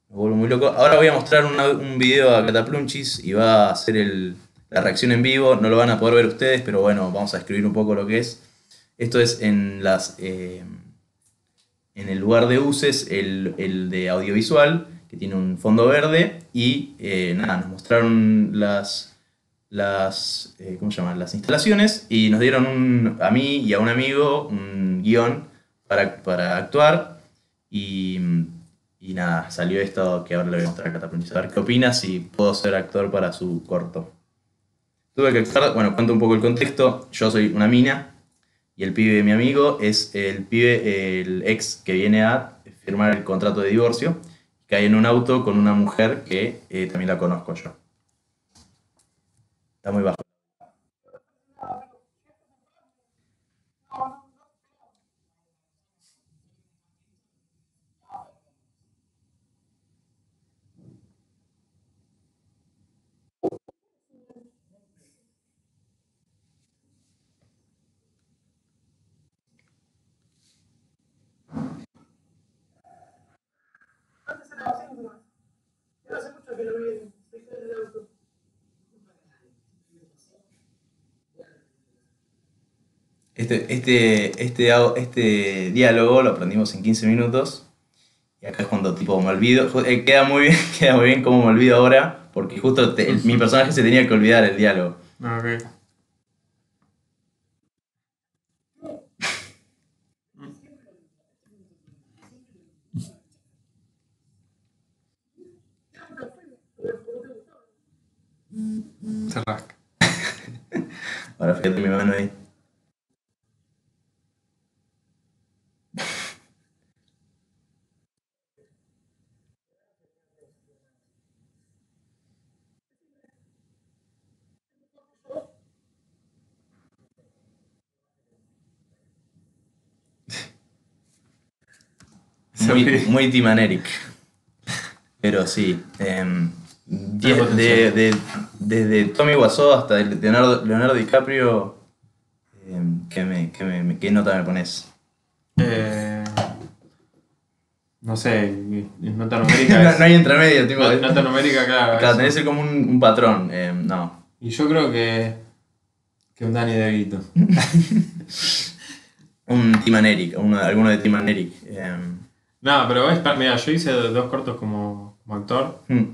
me vuelvo muy loco. Ahora voy a mostrar una- un video a Cataplunchis y va a hacer el- la reacción en vivo. No lo van a poder ver ustedes, pero bueno, vamos a escribir un poco lo que es. Esto es eh, en el lugar de uses, el, de audiovisual, que tiene un fondo verde, y eh, nada, nos mostraron las, eh, ¿cómo se las instalaciones y nos dieron a mí y a un amigo un guion para, actuar y, nada, salió esto que ahora le voy a mostrar a Catapultis. A ver qué opinas si puedo ser actor para su corto. Tuve que actuar, bueno, cuento un poco el contexto, yo soy una mina y el pibe de mi amigo es el pibe, el ex que viene a firmar el contrato de divorcio, cae en un auto con una mujer que eh, también la conozco yo. Está muy bajo. Antes era así nomás. Pero hace mucho que no viene. Se queda en el auto. Este, este, este, este diálogo lo aprendimos en 15 minutos. Y acá es cuando tipo me olvido. eh, queda muy bien, queda muy bien cómo me olvido ahora. Porque justo te- el- mi personaje se tenía que olvidar el diálogo. Ah, ok. Se rasca. Ahora fíjate mi mano ahí. Muy, muy Team Eric. Pero sí. Tiene de- de- desde Tommy Wiseau hasta Leonardo, Leonardo DiCaprio. em, ¿qué, me, qué, me- qué nota me pones? Eh, no sé, nota numérica. no, es- no hay entremedio, tipo. no- nota numérica, claro. Claro, tenés como un, un patrón. em, no. Y yo creo que. que un Danny DeVito. Un Team Eric, uno, alguno de Team Eric. No, pero es, mira, yo hice dos cortos como, como actor. hmm.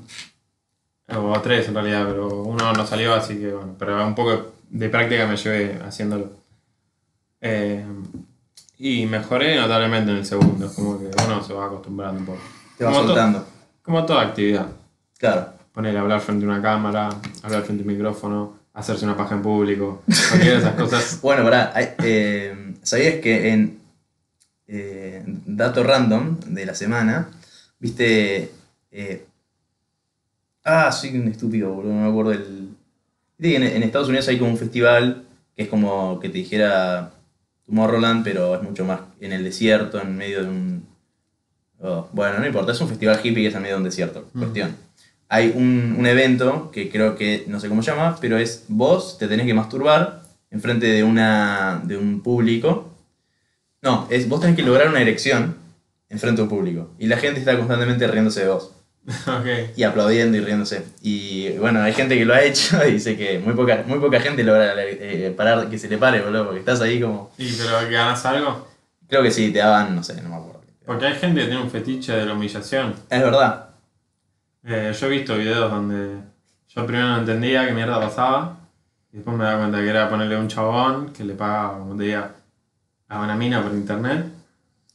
O tres en realidad, pero uno no salió, así que bueno. Pero un poco de práctica me llevé haciéndolo. Eh, y mejoré notablemente en el segundo. Es como que uno se va acostumbrando un poco. Te va Como to- como toda actividad. Claro. Poner a hablar frente a una cámara, hablar frente a un micrófono, hacerse una paja en público. Cualquiera de esas cosas. Bueno, pará, eh, ¿sabías que en eh, dato random de la semana, viste... eh, ah, soy un estúpido, boludo, no me acuerdo el... En, en Estados Unidos hay como un festival que es como que te dijera Tomorrowland, pero es mucho más en el desierto, en medio de un... oh, bueno, no importa, es un festival hippie que es en medio de un desierto. Mm. Cuestión. Hay un, un evento que creo que, no sé cómo se llama, pero es vos te tenés que masturbar enfrente de, una, de un público. No, es vos tenés que lograr una erección enfrente de un público. Y la gente está constantemente riéndose de vos. Y aplaudiendo y riéndose. Y bueno, hay gente que lo ha hecho y dice que muy poca, muy poca gente logra eh, parar, que se le pare, boludo, porque estás ahí como... ¿Y pero que ganas algo? Creo que sí, te daban, no sé, no me acuerdo. Porque hay gente que tiene un fetiche de la humillación. Es verdad. Eh, yo he visto videos donde yo primero no entendía qué mierda pasaba Y después me daba cuenta que era ponerle a un chabón que le pagaba, como te diga, a una mina por internet.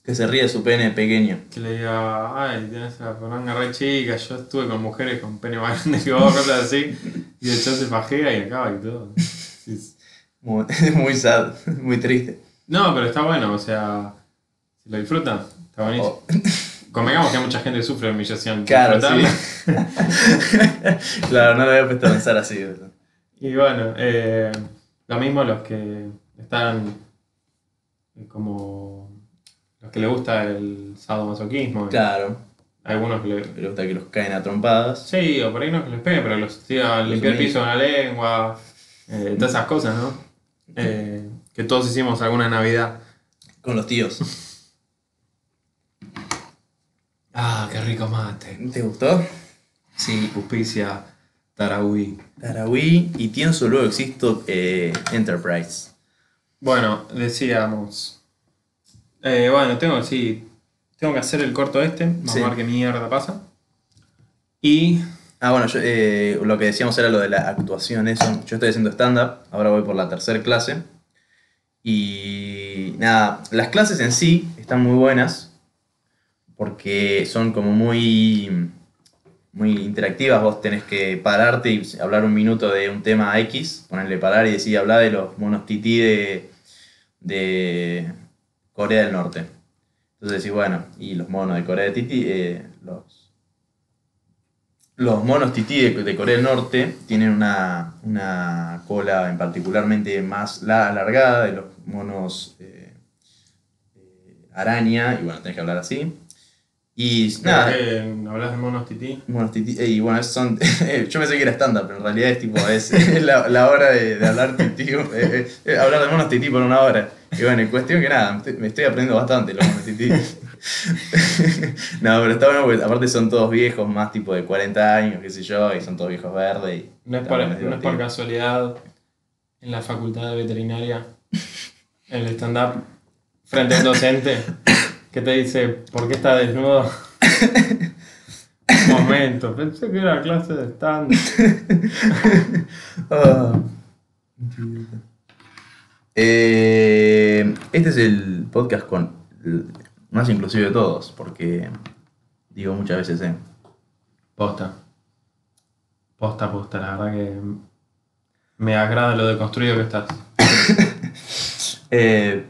Que se ríe de su pene pequeño. Que le diga, ay, tienes la poronga re chica, yo estuve con mujeres con pene más grande que vos, cosas así. Y de hecho se fajea y acaba y todo. Sí. Muy, muy sad, muy triste. No, pero está bueno, o sea, si lo disfrutan, está buenísimo. Oh, Convengamos que hay mucha gente que sufre humillación. claro, sí. claro, no lo había puesto a pensar así. Y bueno, eh, lo mismo los que están como los que le gusta el sadomasoquismo. Claro, Algunos que le, me gusta que los caen a trompadas. Sí, o por ahí no que les peguen, pero los tiran limpiar el piso con la lengua, eh, todas esas cosas, ¿no? Eh, que todos hicimos alguna Navidad. Con los tíos. Ah, qué rico mate. ¿Te gustó? Sí, auspicia Tarahui. Tarahui y Tienzo luego existo eh, Enterprise. Bueno, decíamos. eh, bueno, tengo sí. Tengo que hacer el corto este. Vamos Sí. a ver qué mierda pasa. Y. Ah, bueno, yo, eh, lo que decíamos era lo de la actuación, eso. Yo estoy haciendo stand-up, ahora voy por la tercera clase. Y nada, las clases en sí están muy buenas porque son como muy, muy interactivas. Vos tenés que pararte y hablar un minuto de un tema X, ponerle parar y decir, hablar de los monos tití de, de Corea del Norte. Entonces decís, bueno, y los monos de Corea de Tití, eh, los, los monos tití de, Corea del Norte tienen una, una cola en particularmente más la- alargada de los monos eh, eh, araña, y bueno, tenés que hablar así. Y nada, eh, hablas de monos tití. monos tití, eh, y bueno, son, yo pensé que era estándar, pero en realidad es tipo, es, es la, la hora de, de hablar tití, eh, eh, eh, hablar de monos tití por una hora. Y bueno, en cuestión que nada, me estoy, aprendiendo bastante los monos tití. no, pero está bueno porque aparte son todos viejos, más tipo de 40 años, qué sé yo, y son todos viejos verdes. Y No es, por, bueno, no es por divertido. casualidad en la facultad de veterinaria, el stand-up, frente a un docente que te dice, ¿por qué está desnudo? Momento, pensé que era clase de stand Ah. Eh, este es el podcast con más inclusivo de todos, porque digo muchas veces, eh. Posta. Posta, posta, la verdad que me agrada lo deconstruido que estás. Eh,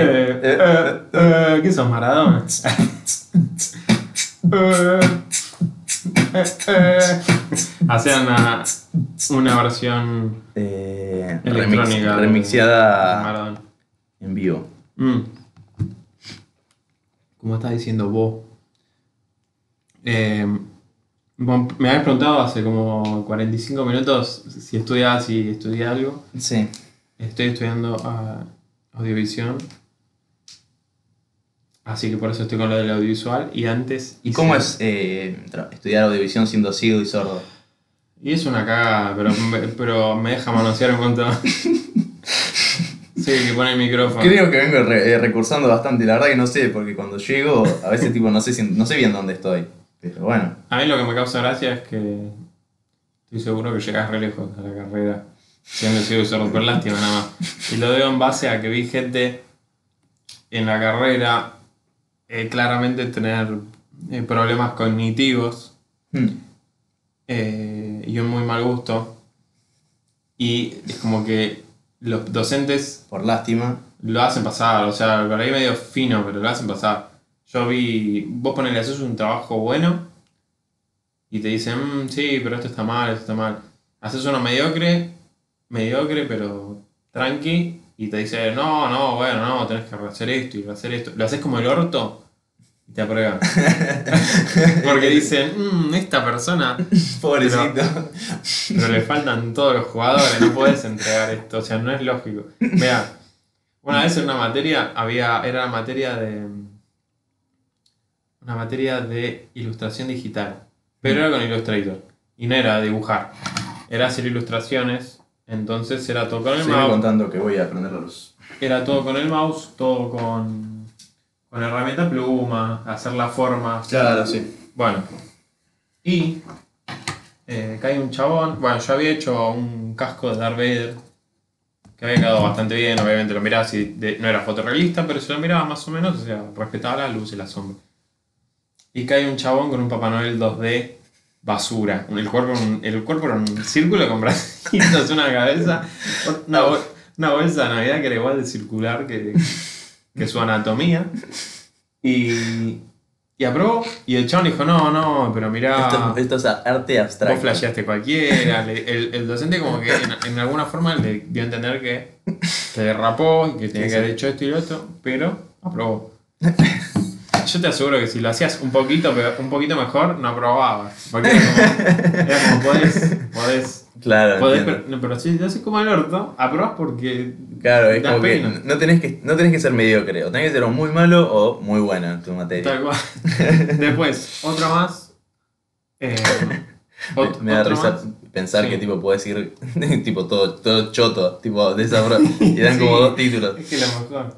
eh, Eh, eh, ¿Qué sos, Maradona? Eh, eh, eh. Hacían una, una versión eh, remix- electrónica. Maradona. en vivo. Mm. Como estás diciendo vos. Eh, vos me habías preguntado hace como 45 minutos si estudias si estudié algo. Sí. Estoy estudiando ah, audiovisión. Así que por eso estoy con lo del audiovisual. Y antes. ¿Y hice- cómo es eh, estudiar audiovisión siendo ciego y sordo? Y es una cagada, pero me, pero me deja manosear un montón. sí, que pone el micrófono. Creo que vengo re- eh, recursando bastante, la verdad que no sé, porque cuando llego, a veces tipo no sé, si- no sé bien dónde estoy. Pero bueno, A mí lo que me causa gracia es que estoy seguro que llegas re lejos a la carrera siendo ciego y sordo, por lástima nada más. Y lo digo en base a que vi gente en la carrera eh, claramente tener eh, problemas cognitivos hmm, eh, y un muy mal gusto. Y es como que los docentes por lástima. lo hacen pasar, o sea, por ahí medio fino, pero lo hacen pasar. Yo vi, vos ponele, haces un trabajo bueno y te dicen, "Mm, sí, pero esto está mal, esto está mal. Haces uno mediocre, mediocre, pero tranqui, y te dice, no, no, bueno, no, tenés que hacer esto y hacer esto. Lo haces como el orto y te aprueban. Porque dicen, "Mm, esta persona, Pobrecito. pero le faltan todos los jugadores, no puedes entregar esto, o sea, no es lógico. Vea, una vez en una materia había, era la materia de una materia de ilustración digital, pero era con Illustrator y no era dibujar, era hacer ilustraciones, entonces era todo con el mouse, contando que voy a aprender los. era todo con el mouse, todo con con herramienta pluma, hacer la forma, Claro, sí. bueno, y eh, cae un chabón. Bueno, yo había hecho un casco de Darth Vader que había quedado bastante bien. Obviamente lo miraba así, de- no era fotorrealista, pero se lo miraba más o menos, o sea, respetaba la luz y la sombra. Y cae un chabón con un Papá Noel 2D basura. El cuerpo, era un- el cuerpo era un círculo con bracitos, una cabeza, una, bol- una bolsa de Navidad que era igual de circular que, que su anatomía. Y, y aprobó. Y el chabón dijo, no, no, pero mirá... Esto, esto es arte abstracto. Vos flasheaste cualquiera. le- el, el docente como que en, en alguna forma le dio a entender que, que derrapó y que tenía Sí, que sí. haber hecho esto y lo otro, pero aprobó. Yo te aseguro que si lo hacías un poquito, un poquito mejor, no aprobabas. Porque era como, era como podés, podés, Claro, podés pero, no, pero si lo haces como el orto, aprobás porque Claro, es como que no tenés que no tenés que ser mediocre, o tenés que ser o muy malo o muy bueno en tu materia. Tal cual. Después, otra más. Eh, ot- me da risa más. pensar Sí. que tipo puedes ir tipo todo, todo choto, tipo de esa y dan como dos títulos. Es que lo mejor.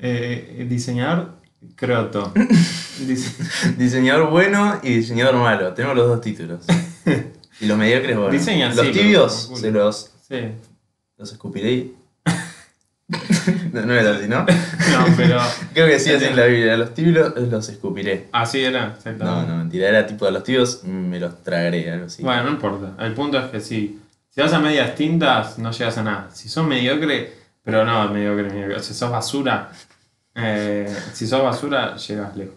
Eh, diseñador croto. Dise- Diseñador bueno y diseñador malo. Tenemos los dos títulos. Y los mediocres, bueno. Diseñan, los sí, tibios se los, sí. los escupiré. no, no era así, ¿no? No, pero. Creo que sí, así en la Biblia. Los tibios los escupiré. Así era, No, exactamente. no, mentira. Era tipo, a los tibios me los tragaré, algo así. Bueno, no importa. El punto es que sí. Si vas a medias tintas, no llegas a nada. Si sos mediocre, pero no mediocre, mediocre. Si sos basura, eh, si sos basura, llegas lejos.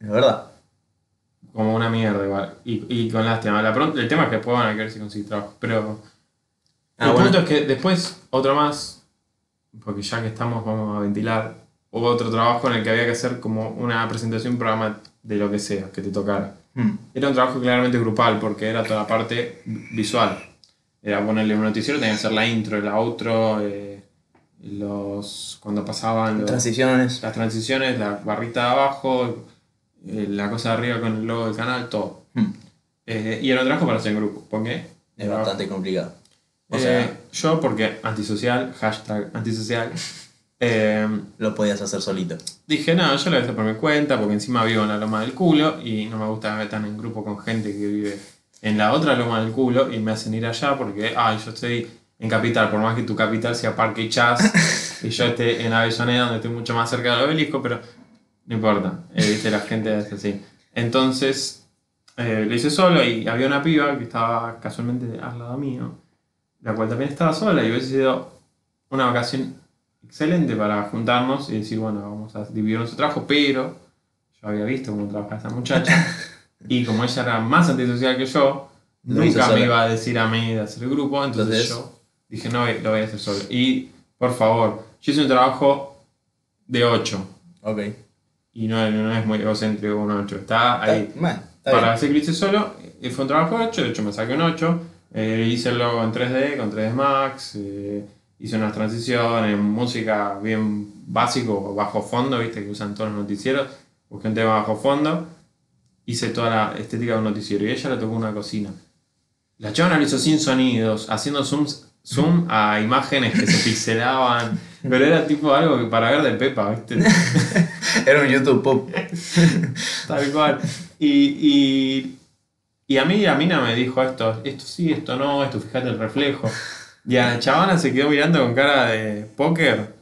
Es verdad. Como una mierda igual. Y, y con lástima. La el tema es que después van a querer si conseguir trabajo. Pero Ah, el bueno. punto es que después, otro más, porque ya que estamos, vamos a ventilar. Hubo otro trabajo en el que había que hacer como una presentación, un programa de lo que sea, que te tocara. Hmm. Era un trabajo claramente grupal porque era toda la parte visual. Era ponerle un noticiero, tenía que hacer la intro, el outro, eh, los, cuando pasaban los- Transiciones. las transiciones, la barrita de abajo, eh, la cosa de arriba con el logo del canal, todo. Hmm. Eh, y era un trabajo para hacer en grupo. ¿Por qué? Es bastante complicado. O Eh, sea, yo porque antisocial, hashtag antisocial. lo podías hacer solito. Dije, no, yo lo voy a hacer por mi cuenta, porque encima vivo en la loma del culo y no me gusta tan en grupo con gente que vive en la otra loma del culo y me hacen ir allá porque, ay, yo estoy en capital, por más que tu capital sea Parque Chas y yo esté en Avellaneda, donde estoy mucho más cerca del obelisco, pero no importa, eh, viste, la gente es así. Entonces, eh, lo hice solo y había una piba que estaba casualmente al lado mío, la cual también estaba sola y hubiese sido una vacación excelente para juntarnos y decir, bueno, vamos a dividir nuestro trabajo, pero yo había visto cómo trabajaba esta muchacha y como ella era más antisocial que yo, nunca me iba a decir a mí de hacer el grupo, entonces, Entonces- yo dije, no, lo voy a hacer solo. Y, por favor, yo hice un trabajo de 8 Ok. y no, no es muy egocéntrico un 8, está ahí. Está, está Para bien. hacer que lo hice solo, eh, fue un trabajo de 8, de hecho me saqué un 8. eh, hice el logo en 3D, con 3D Max, eh, hice unas transiciones, música bien básico, bajo fondo, viste, que usan todos los noticieros. Busqué un tema bajo fondo, hice toda la estética de un noticiero y ella le tocó una cocina. La chavana lo hizo sin sonidos, haciendo zooms, zoom a imágenes que se pixelaban, pero era tipo algo que para ver de Pepa, viste. Era un YouTube pop. Tal cual. Y, y, y a mí la mina me dijo esto, esto sí, esto no, esto fíjate el reflejo. Y a la chavana se quedó mirando con cara de póker.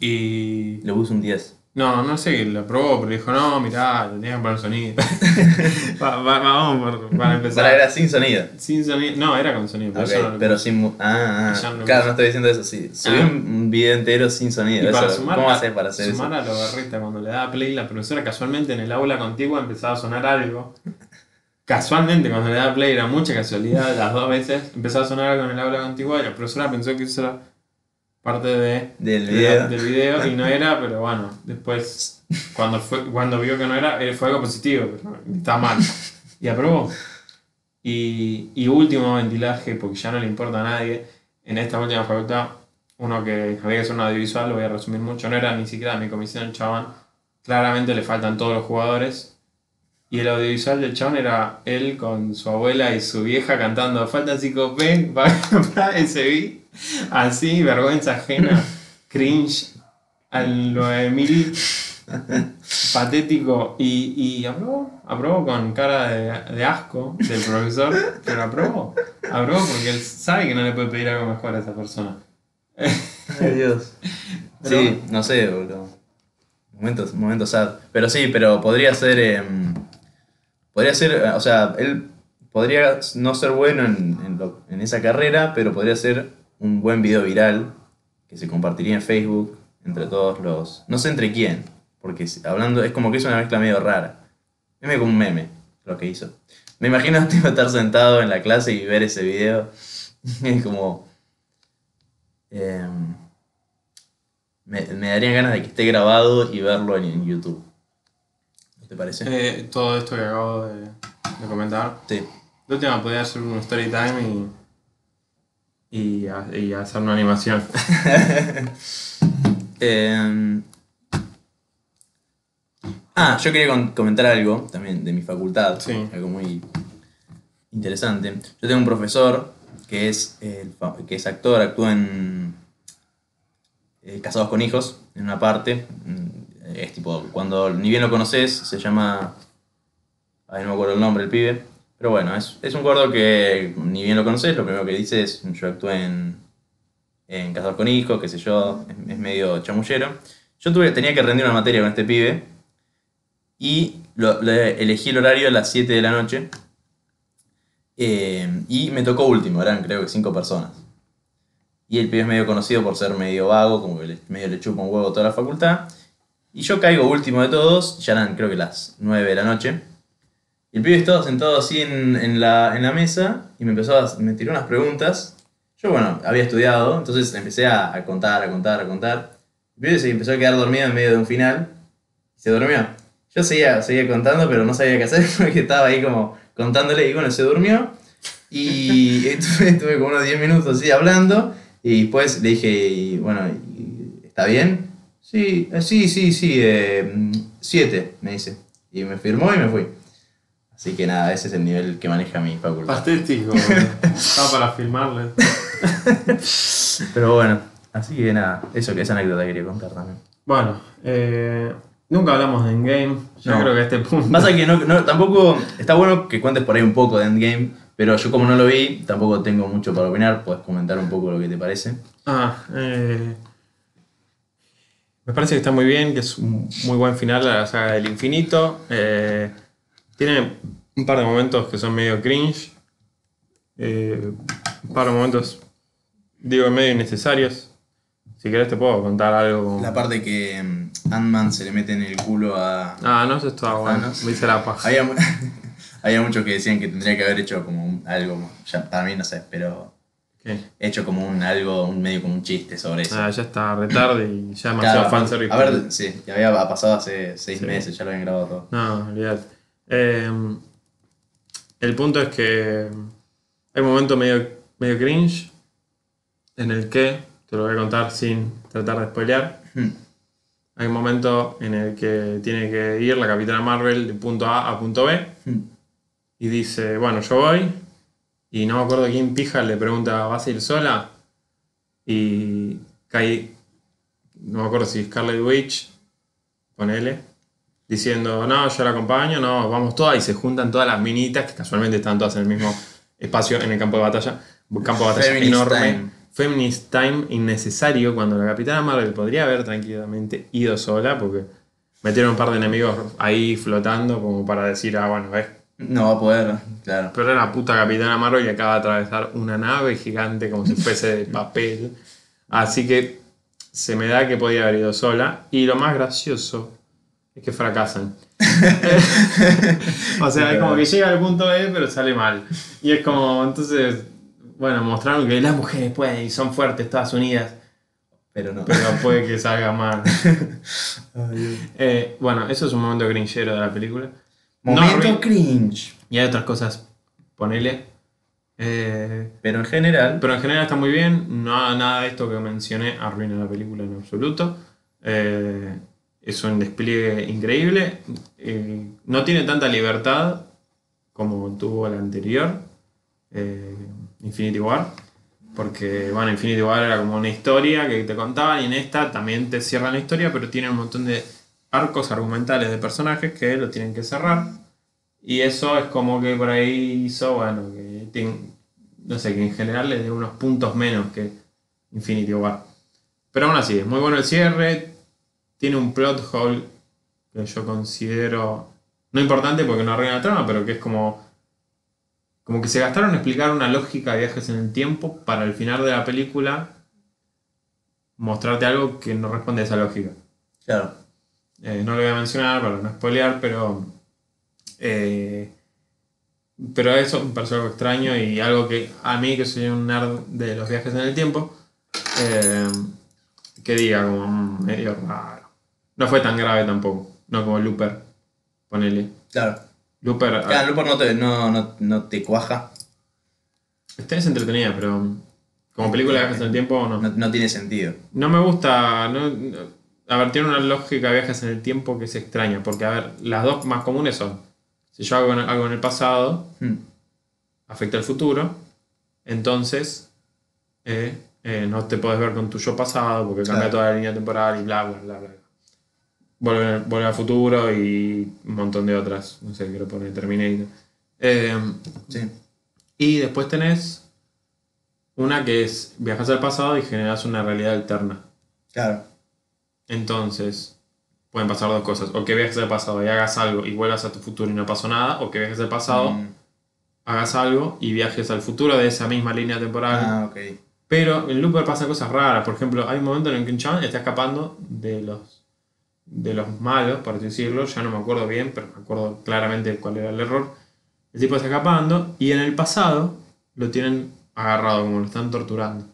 Y. Le puse un 10. No, no sé, lo probó, pero dijo, no, mirá, le tenías que poner sonido. Va- va- vamos por- para empezar. Para era sin sonido. Sin sonido. No, era con sonido, pero no lo sin. Ah, ah. no lo claro, no estoy diciendo eso. Sí. Subí Ah. un video entero sin sonido. Y para eso. sumar, ¿Cómo a- haces para hacer sumar eso? a lo berreta, cuando le daba play, la profesora casualmente en el aula contigua empezaba a sonar algo. Casualmente, cuando le daba play, era mucha casualidad, las dos veces empezaba a sonar algo en el aula contigua y la profesora pensó que eso era parte de, Del de- video. del video y no era, pero bueno, después, cuando, fue, cuando vio que no era, eh, fue algo positivo, pero está mal. Y aprobó. Y, y último ventilaje, porque ya no le importa a nadie, en esta última facultad, uno que había que hacer un audiovisual, lo voy a resumir mucho, no era ni siquiera mi comisión el chabón, claramente le faltan todos los jugadores. Y el audiovisual del chabón era él con su abuela y su vieja cantando Falta 5P para SB. Así, vergüenza ajena, cringe al 9000. patético y, y aprobó, aprobó con cara de, de asco del profesor, pero aprobó, aprobó porque él sabe que no le puede pedir algo mejor a esa persona. Ay, Dios. Pero- Sí, no sé, boludo. Momentos, momentos sad. Pero sí, pero podría ser. em, podría ser. eh, O sea, él podría no ser bueno en, en lo- en esa carrera, pero podría ser un buen video viral que se compartiría en Facebook entre todos los. No sé entre quién, porque hablando. Es como que es una mezcla medio rara. Medio como un meme lo que hizo. Me imagino tipo, estar sentado en la clase y ver ese video. Es como. em, me, me darían ganas de que esté grabado y verlo en, en YouTube. ¿No te parece? Eh, todo esto que acabo de, de comentar. Sí. De última podría hacer un story time y, y, y hacer una animación. Em, ah, yo quería comentar algo también de mi facultad. Sí. Algo muy interesante. Yo tengo un profesor que es, el fa- que es actor, actúa en eh, Casados con Hijos, en una parte. Mm, Es tipo, cuando ni bien lo conoces, se llama. Ay, no me acuerdo el nombre del pibe. Pero bueno, es, es un gordo que ni bien lo conoces, lo primero que dice es: Yo actué en, en Casados con Hijos, qué sé yo, es, medio chamullero. Yo tuve, tenía que rendir una materia con este pibe y elegí el horario a las 7 de la noche eh, y me tocó último, eran creo que 5 personas. Y el pibe es medio conocido por ser medio vago, como que le- medio le chupa un huevo toda la facultad. Y yo caigo último de todos, ya eran creo que las 9 de la noche. Y el pibe estaba sentado así en, en la, en la mesa y me empezó a, me tiró unas preguntas. Yo, bueno, había estudiado, entonces empecé a, a contar, a contar, a contar. El pibe se empezó a quedar dormido en medio de un final. Y se durmió. Yo seguía, seguía contando, pero no sabía qué hacer porque estaba ahí como contándole y bueno, se durmió. Y estuve, estuve como unos 10 minutos así hablando. Y después le dije, y, bueno, ¿está bien? Sí, eh, sí, sí, sí, eh, siete, me dice. Y me firmó y me fui. Así que nada, ese es el nivel que maneja mi facultad. Patético. Estaba para filmarle. Pero bueno, así que nada, eso que esa anécdota quería contar también. Bueno, eh, nunca hablamos de Endgame. Yo No. creo que a este punto. Pasa que no, no- tampoco, está bueno que cuentes por ahí un poco de Endgame, pero yo como no lo vi, tampoco tengo mucho para opinar, puedes comentar un poco lo que te parece. Ah, eh, me parece que está muy bien, que es un muy buen final a la saga del infinito. Eh, tiene un par de momentos que son medio cringe. eh, un par de momentos, digo, medio innecesarios. Si querés te puedo contar algo. La parte que mm, Ant-Man se le mete en el culo a... Ah, no, eso estaba bueno. Me hice la paja. Había, había muchos que decían que tendría que haber hecho como un- algo, ya para mí no sé, pero ¿Qué? hecho como un algo, un medio como un chiste sobre eso. Ah, ya está retarde y ya demasiado Claro, fanservice. a ver, sí, ya había pasado hace seis Sí. meses, ya lo habían grabado todo. No, olvidate. Eh, el punto es que hay un momento medio, medio cringe en el que, te lo voy a contar sin tratar de spoilear, Hmm. hay un momento en el que tiene que ir la Capitana Marvel de punto A a punto B Hmm. y dice, bueno, yo voy y no me acuerdo quién pija le pregunta, ¿vas a ir sola? Y cae, no me acuerdo si Scarlet Witch, ponele, diciendo, no, yo la acompaño, no, vamos todas, y se juntan todas las minitas, que casualmente están todas en el mismo espacio, en el campo de batalla, un campo de batalla Feminist enorme. time. Feminist time innecesario cuando la Capitana Marvel podría haber tranquilamente ido sola, porque metieron un par de enemigos ahí flotando como para decir, ah, bueno, ves, No va a poder, claro. pero era la puta Capitana Marvel y acaba de atravesar una nave gigante como si fuese de papel. Así que se me da que podía haber ido sola. Y lo más gracioso es que fracasan. o sea, es como que llega al punto E, pero sale mal. Y es como, entonces, bueno, mostraron que las mujeres pueden y son fuertes, todas unidas. Pero no. Pero puede que salga mal. Eh, bueno, eso es un momento grinchero de la película. Momento cringe. y hay otras cosas, ponele. Eh, Pero en general, pero en general está muy bien. No, nada de esto que mencioné arruina la película en absoluto. Eh, es un despliegue increíble. Eh, no tiene tanta libertad como tuvo la anterior, eh, Infinity War. Porque, bueno, Infinity War era como una historia que te contaban y en esta también te cierran la historia, pero tiene un montón de arcos argumentales de personajes que lo tienen que cerrar. Y eso es como que por ahí hizo, bueno, que no sé, que en general le dé unos puntos menos que Infinity War. Pero aún así, es muy bueno el cierre. Tiene un plot hole que yo considero no importante porque no arruina la trama, pero que es como. Como que se gastaron en explicar una lógica de viajes en el tiempo para el final de la película mostrarte algo que no responde a esa lógica. Claro. Eh, no lo voy a mencionar para no spoilear, pero. eh, pero eso me pareció algo extraño y algo que a mí, que soy un nerd de los viajes en el tiempo, eh, que diga como mm, medio raro. No fue tan grave tampoco, no como Looper, ponele. Claro. Looper, ah, Claro, Looper no te, no, no, no te cuaja. esta es entretenida, pero como película de viajes en el tiempo no. No, no tiene sentido. No me gusta. no- a ver, tiene una lógica de viajes en el tiempo que es extraña. Porque, a ver, las dos más comunes son: si yo hago algo en el pasado, Hmm. afecta el futuro, entonces eh, eh, no te puedes ver con tu yo pasado porque cambia Claro. toda la línea temporal y bla, bla, bla, bla. Volver, volver al futuro y un montón de otras. No sé, quiero poner Terminator. Eh, Sí. y después tenés una que es viajas al pasado y generas una realidad alterna. Claro. Entonces, pueden pasar dos cosas. O que viajes al pasado y hagas algo y vuelvas a tu futuro y no pasó nada. O que viajes al pasado, Mm. hagas algo y viajes al futuro de esa misma línea temporal. Ah, ok. Pero en Looper pasan cosas raras. Por ejemplo, hay un momento en el que un chabón está escapando de los, de los malos, por así decirlo. Ya no me acuerdo bien, pero me acuerdo claramente cuál era el error. El tipo está escapando y en el pasado lo tienen agarrado, como lo están torturando.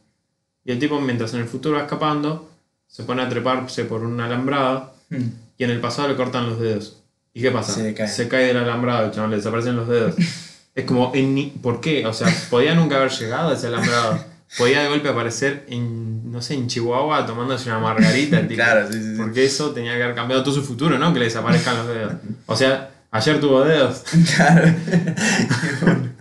Y el tipo, mientras en el futuro va escapando, se pone a treparse por un alambrado Hmm. y en el pasado le cortan los dedos. ¿Y qué pasa? Se cae. del alambrado, chabón, le desaparecen los dedos. es como, en ni- ¿por qué? O sea, podía nunca haber llegado a ese alambrado. Podía de golpe aparecer en, no sé, en Chihuahua tomándose una margarita. el tipo. Claro, sí, sí. Porque eso tenía que haber cambiado todo su futuro, ¿no? Que le desaparezcan los dedos. O sea, ayer tuvo dedos. Claro.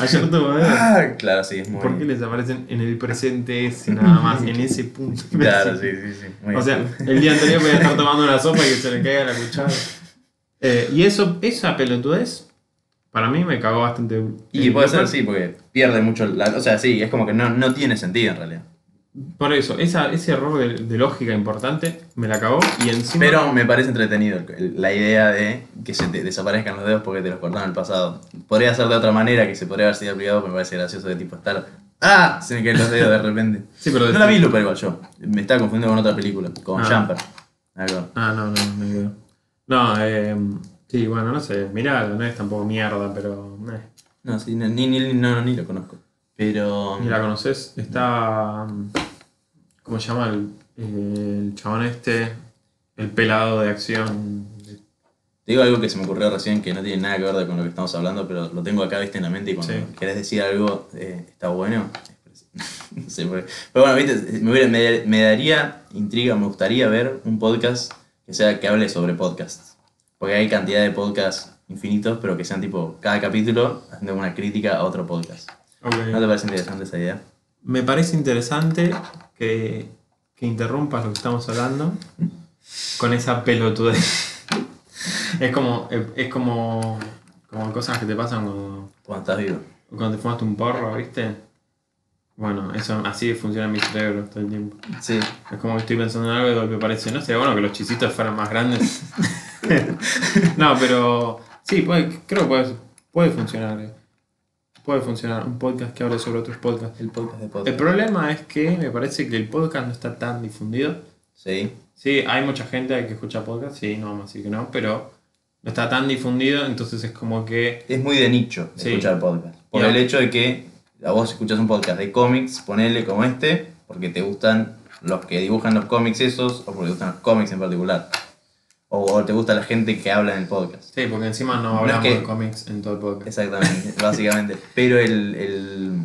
Ayer tuvo dedos. Ah, claro, sí, es muy. ¿Por qué les aparecen en el presente ese nada más? En ese punto. Claro, sí, sí, sí. Muy O sea, el día anterior podía estar tomando una sopa y que se le caiga la cuchara. Eh, y eso, esa pelotudez, para mí me cagó bastante. Y puede ser, sí, porque pierde mucho. La, o sea, sí, es como que no, no tiene sentido en realidad. Por eso, esa, ese error de, de lógica importante me la cagó y encima. Pero me parece entretenido el- la idea de que se te desaparezcan los dedos porque te los cortaron en el pasado. Podría ser de otra manera, que se podría haber sido aplicado, pero me parece gracioso de tipo estar. ¡Ah! Se me caen los dedos de repente. Sí, pero No la vi Looper igual yo. Me estaba confundiendo con otra película, con Ah. Jumper. Ah, no, no, me quedo. No, eh, sí, bueno, no sé. Mirá, no es tampoco mierda, pero. eh, No, sí, ni, ni, ni- no, ni lo conozco. Pero. ni la conoces. Está. mm, ¿Cómo se llama el, el chabón este? El pelado de acción. Te digo algo que se me ocurrió recién que no tiene nada que ver con lo que estamos hablando, pero lo tengo acá, viste, en la mente y cuando Sí. querés decir algo eh, está bueno. no sé por qué. Pero bueno, viste, me, hubiera- me- me daría intriga, me gustaría ver un podcast que sea que hable sobre podcasts. Porque hay cantidad de podcasts infinitos, pero que sean tipo cada capítulo haciendo una crítica a otro podcast. Ok. ¿No te parece interesante esa idea? Me parece interesante que, que interrumpas lo que estamos hablando con esa pelotudez. es como, es como, como cosas que te pasan cuando, Cuando estás vivo. cuando te fumaste un porro, ¿viste? Bueno, eso así funciona mi cerebro todo el tiempo. Sí. Es como que estoy pensando en algo y de golpe parece, no sé, bueno, que los chisitos fueran más grandes. no, pero sí, puede, creo que puede, puede funcionar. eh. Puede funcionar un podcast que hable sobre otros podcasts. El podcast de El podcast. problema es que me parece que el podcast no está tan difundido. Sí. Sí, hay mucha gente que escucha podcast, sí, no vamos a decir que no, pero no está tan difundido, entonces es como que... Es muy de nicho Sí. escuchar podcast. Por el hecho de que a vos escuchas un podcast de cómics, ponele como este, porque te gustan los que dibujan los cómics esos, o porque te gustan los cómics en particular. O, o te gusta la gente que habla en el podcast. Sí, porque encima no No es hablamos que- de cómics en todo el podcast. Exactamente, básicamente. Pero el, el.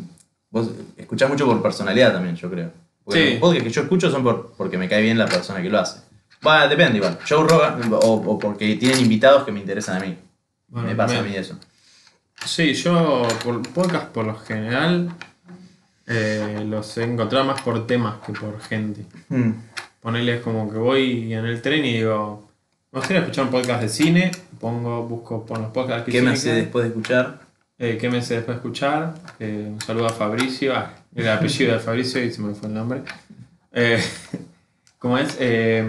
Vos escuchás mucho por personalidad también, yo creo. Porque Sí. los podcasts que yo escucho son por, porque me cae bien la persona que lo hace. Bueno, depende igual. Joe Rogan, o, o porque tienen invitados que me interesan a mí. Bueno, me pasa a mí eso. Sí, yo por podcast por lo general eh, los he encontrado más por temas que por gente. Hmm. Ponerles como que voy en el tren y digo, Me gustaría escuchar un podcast de cine. Pongo, busco por los podcasts que ¿Qué me hace después de escuchar? Eh, ¿Qué me hace después de escuchar? Eh, un saludo a Fabricio. Ah, el apellido de Fabricio y se me fue el nombre. Eh, ¿Cómo es? Eh,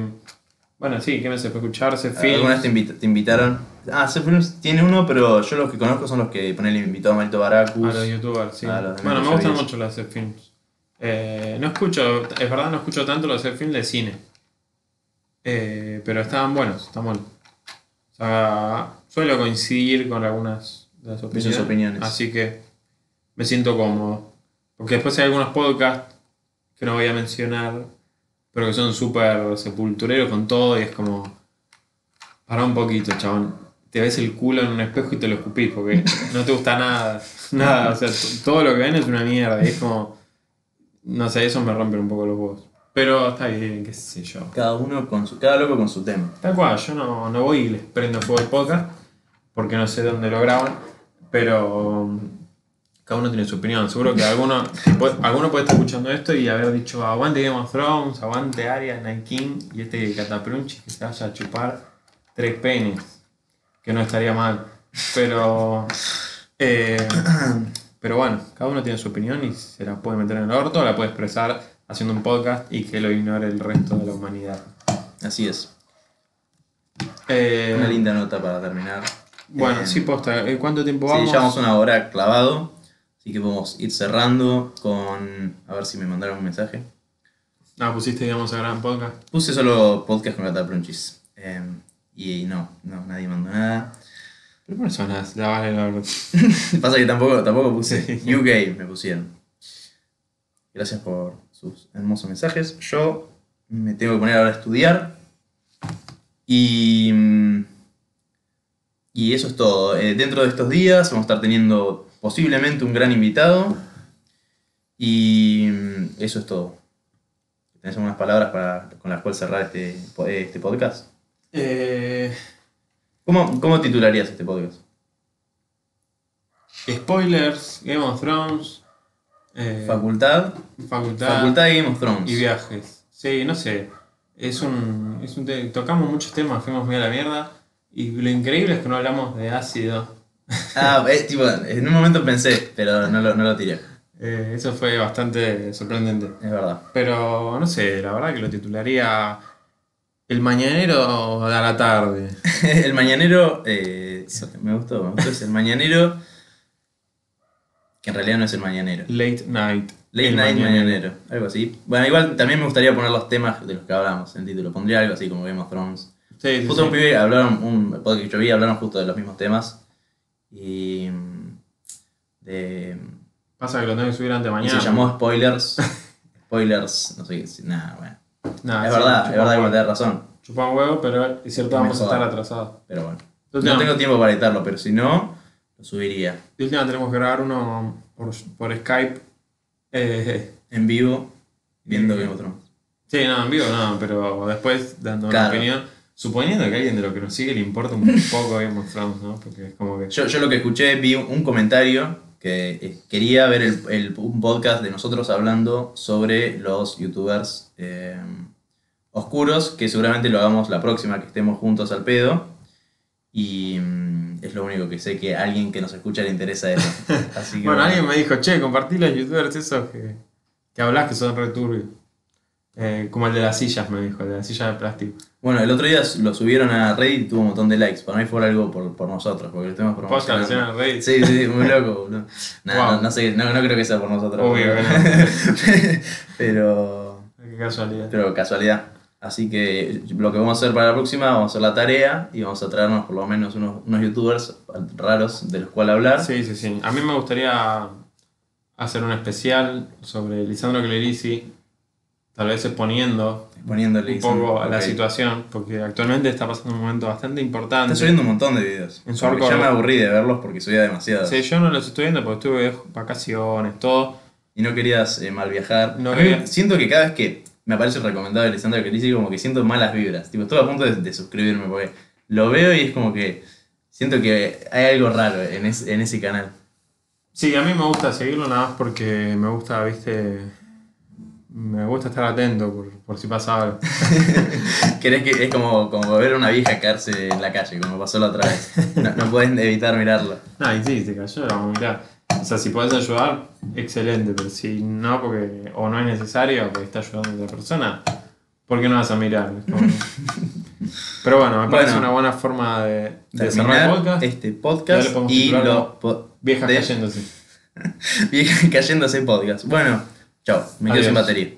bueno, sí, ¿qué me hace después de escuchar? Se ¿Alguna vez te, invita- te invitaron? Ah, Seth Films tiene uno, pero yo los que conozco son los que ponen el invitado a Marito Baracus. A los youtubers, sí. Los bueno, me gustan mucho los films. No escucho, es verdad, no escucho tanto los films de cine. Eh, pero estaban buenos, están buenos. O sea, suelo coincidir con algunas de las opiniones. opiniones. Así que me siento cómodo. Porque después hay algunos podcasts que no voy a mencionar, pero que son súper sepultureros con todo y es como. Para un poquito, chabón. Te ves el culo en un espejo y te lo escupís porque no te gusta nada. Nada, o sea, todo lo que ven es una mierda. Y es como. No sé, eso me rompe un poco los huevos. Pero está bien, qué sé yo. Cada uno con su, cada loco con su tema. Tal cual, yo no, no voy y les prendo fuego el podcast porque no sé dónde lo graban, pero um, cada uno tiene su opinión. Seguro que alguno, puede- alguno puede estar escuchando esto y haber dicho aguante Game of Thrones, aguante Arya, Night King y este cataprunchi que se vaya a chupar tres penes, que no estaría mal. Pero, eh, pero bueno, cada uno tiene su opinión y se la puede meter en el orto la puede expresar haciendo un podcast y que lo ignore el resto de la humanidad. Así es. Eh, Una linda nota para terminar. Bueno, Eh, sí, posta. ¿eh, ¿Cuánto tiempo Sí, vamos? llevamos una hora clavado. Así que podemos ir cerrando con. A ver si me mandaron un mensaje. Ah, pusiste, digamos, a gran podcast. Puse solo podcast con Cataplunchis. Eh, y no, no, nadie mandó nada. ¿Pero por eso nada? La vale la verdad. Pasa que tampoco, tampoco puse Sí. UK, me pusieron. Gracias por sus hermosos mensajes. Yo me tengo que poner ahora a estudiar. Y. mm, Y eso es todo. Eh, dentro de estos días vamos a estar teniendo posiblemente un gran invitado. Y mm, eso es todo. ¿Tenés algunas palabras para, con las cuales cerrar este, este podcast? Eh, ¿Cómo, ¿Cómo titularías este podcast? spoilers, Game of Thrones, eh, Facultad. facultad, Facultad de Game of Thrones. y viajes. Sí, no sé. Es un, es un te- tocamos muchos temas, fuimos muy a la mierda. Y lo increíble es que no hablamos de ácido. Ah, eh, tipo, en un momento pensé, pero no lo, no lo tiré. Eh, eso fue bastante sorprendente. Es verdad. Pero no sé, la verdad que lo titularía El Mañanero de la tarde. el mañanero, eh, me gustó, me gustó. Es el mañanero, que en realidad no es el mañanero. Late Night. Late El Night Mañanero. Mañanero, algo así. Bueno, igual también me gustaría poner los temas de los que hablamos en título. Pondría algo así como Game of Thrones. Sí, sí, Justo sí. un pibe hablaron, un podcast que yo vi, hablaron justo de los mismos temas. Y. mm, de. Pasa que lo tengo que subir antes de y mañana. se llamó Spoilers. Spoilers, no sé qué. Nada, bueno. Nah, es sí, verdad, es chupa verdad que me tenés razón. Chupa un huevo, pero es cierto, vamos a estar atrasados. Pero bueno. De No tengo tiempo para editarlo, pero si no, lo subiría de última tenemos que grabar uno por, por Skype. Eh, en vivo viendo of Thrones. sí, no, en vivo no, pero después dando Claro. una opinión. Suponiendo que a alguien de lo que nos sigue le importa un poco of Thrones, ¿no? Porque es como que. Yo, yo lo que escuché, vi un, comentario que eh, quería ver el, el- un podcast de nosotros hablando sobre los youtubers eh, oscuros, que seguramente lo hagamos la próxima que estemos juntos al pedo. Y mm, es lo único que sé que a alguien que nos escucha le interesa eso. Así que Bueno, alguien me dijo, che, compartí los youtubers esos que, que hablas que son returbios. Eh, como el de las sillas, me dijo, el de las sillas de plástico. Bueno, el otro día lo subieron a Reddit y tuvo un montón de likes. Para mí fue algo por, por nosotros, porque lo Podcast promocionando. en Reddit. Sí, sí, muy loco, boludo. Nah, Wow. no, no sé, no, no creo que sea por nosotros. Obvio pero, Qué casualidad. pero casualidad. Así que lo que vamos a hacer para la próxima, vamos a hacer la tarea y vamos a traernos por lo menos unos, unos youtubers raros de los cuales hablar. Sí, sí, sí. A mí me gustaría hacer un especial sobre Lisandro Clerici, tal vez exponiendo un poco a la situación, porque actualmente está pasando un momento bastante importante. Está subiendo un montón de videos. En su arco- ya me aburrí de verlos porque subía demasiado. Sí, yo no los estoy viendo porque estuve de vacaciones, todo. Y no querías eh, mal viajar. No quería. Siento que cada vez que me aparece recomendado de Lisandro Clerici, como que siento malas vibras. Tipo, estoy a punto de, de suscribirme porque lo veo y es como que siento que hay algo raro en, es- en ese canal. Sí, a mí me gusta seguirlo nada más porque me gusta, viste, me gusta estar atento por, por si pasa algo. Querés que es como, como ver a una vieja caerse en la calle, como pasó la otra vez. No, no puedes evitar mirarla. No, y sí, se cayó, la a mirar. O sea, si podés ayudar, excelente, pero si no, porque o no es necesario, porque está ayudando a otra persona, ¿por qué no vas a mirar? Como- Pero bueno, me parece Bueno. una buena forma de, de cerrar el podcast. este podcast y po- Viejas de- cayéndose. Viejas cayéndose podcast. Bueno, chao, me quedo sin batería.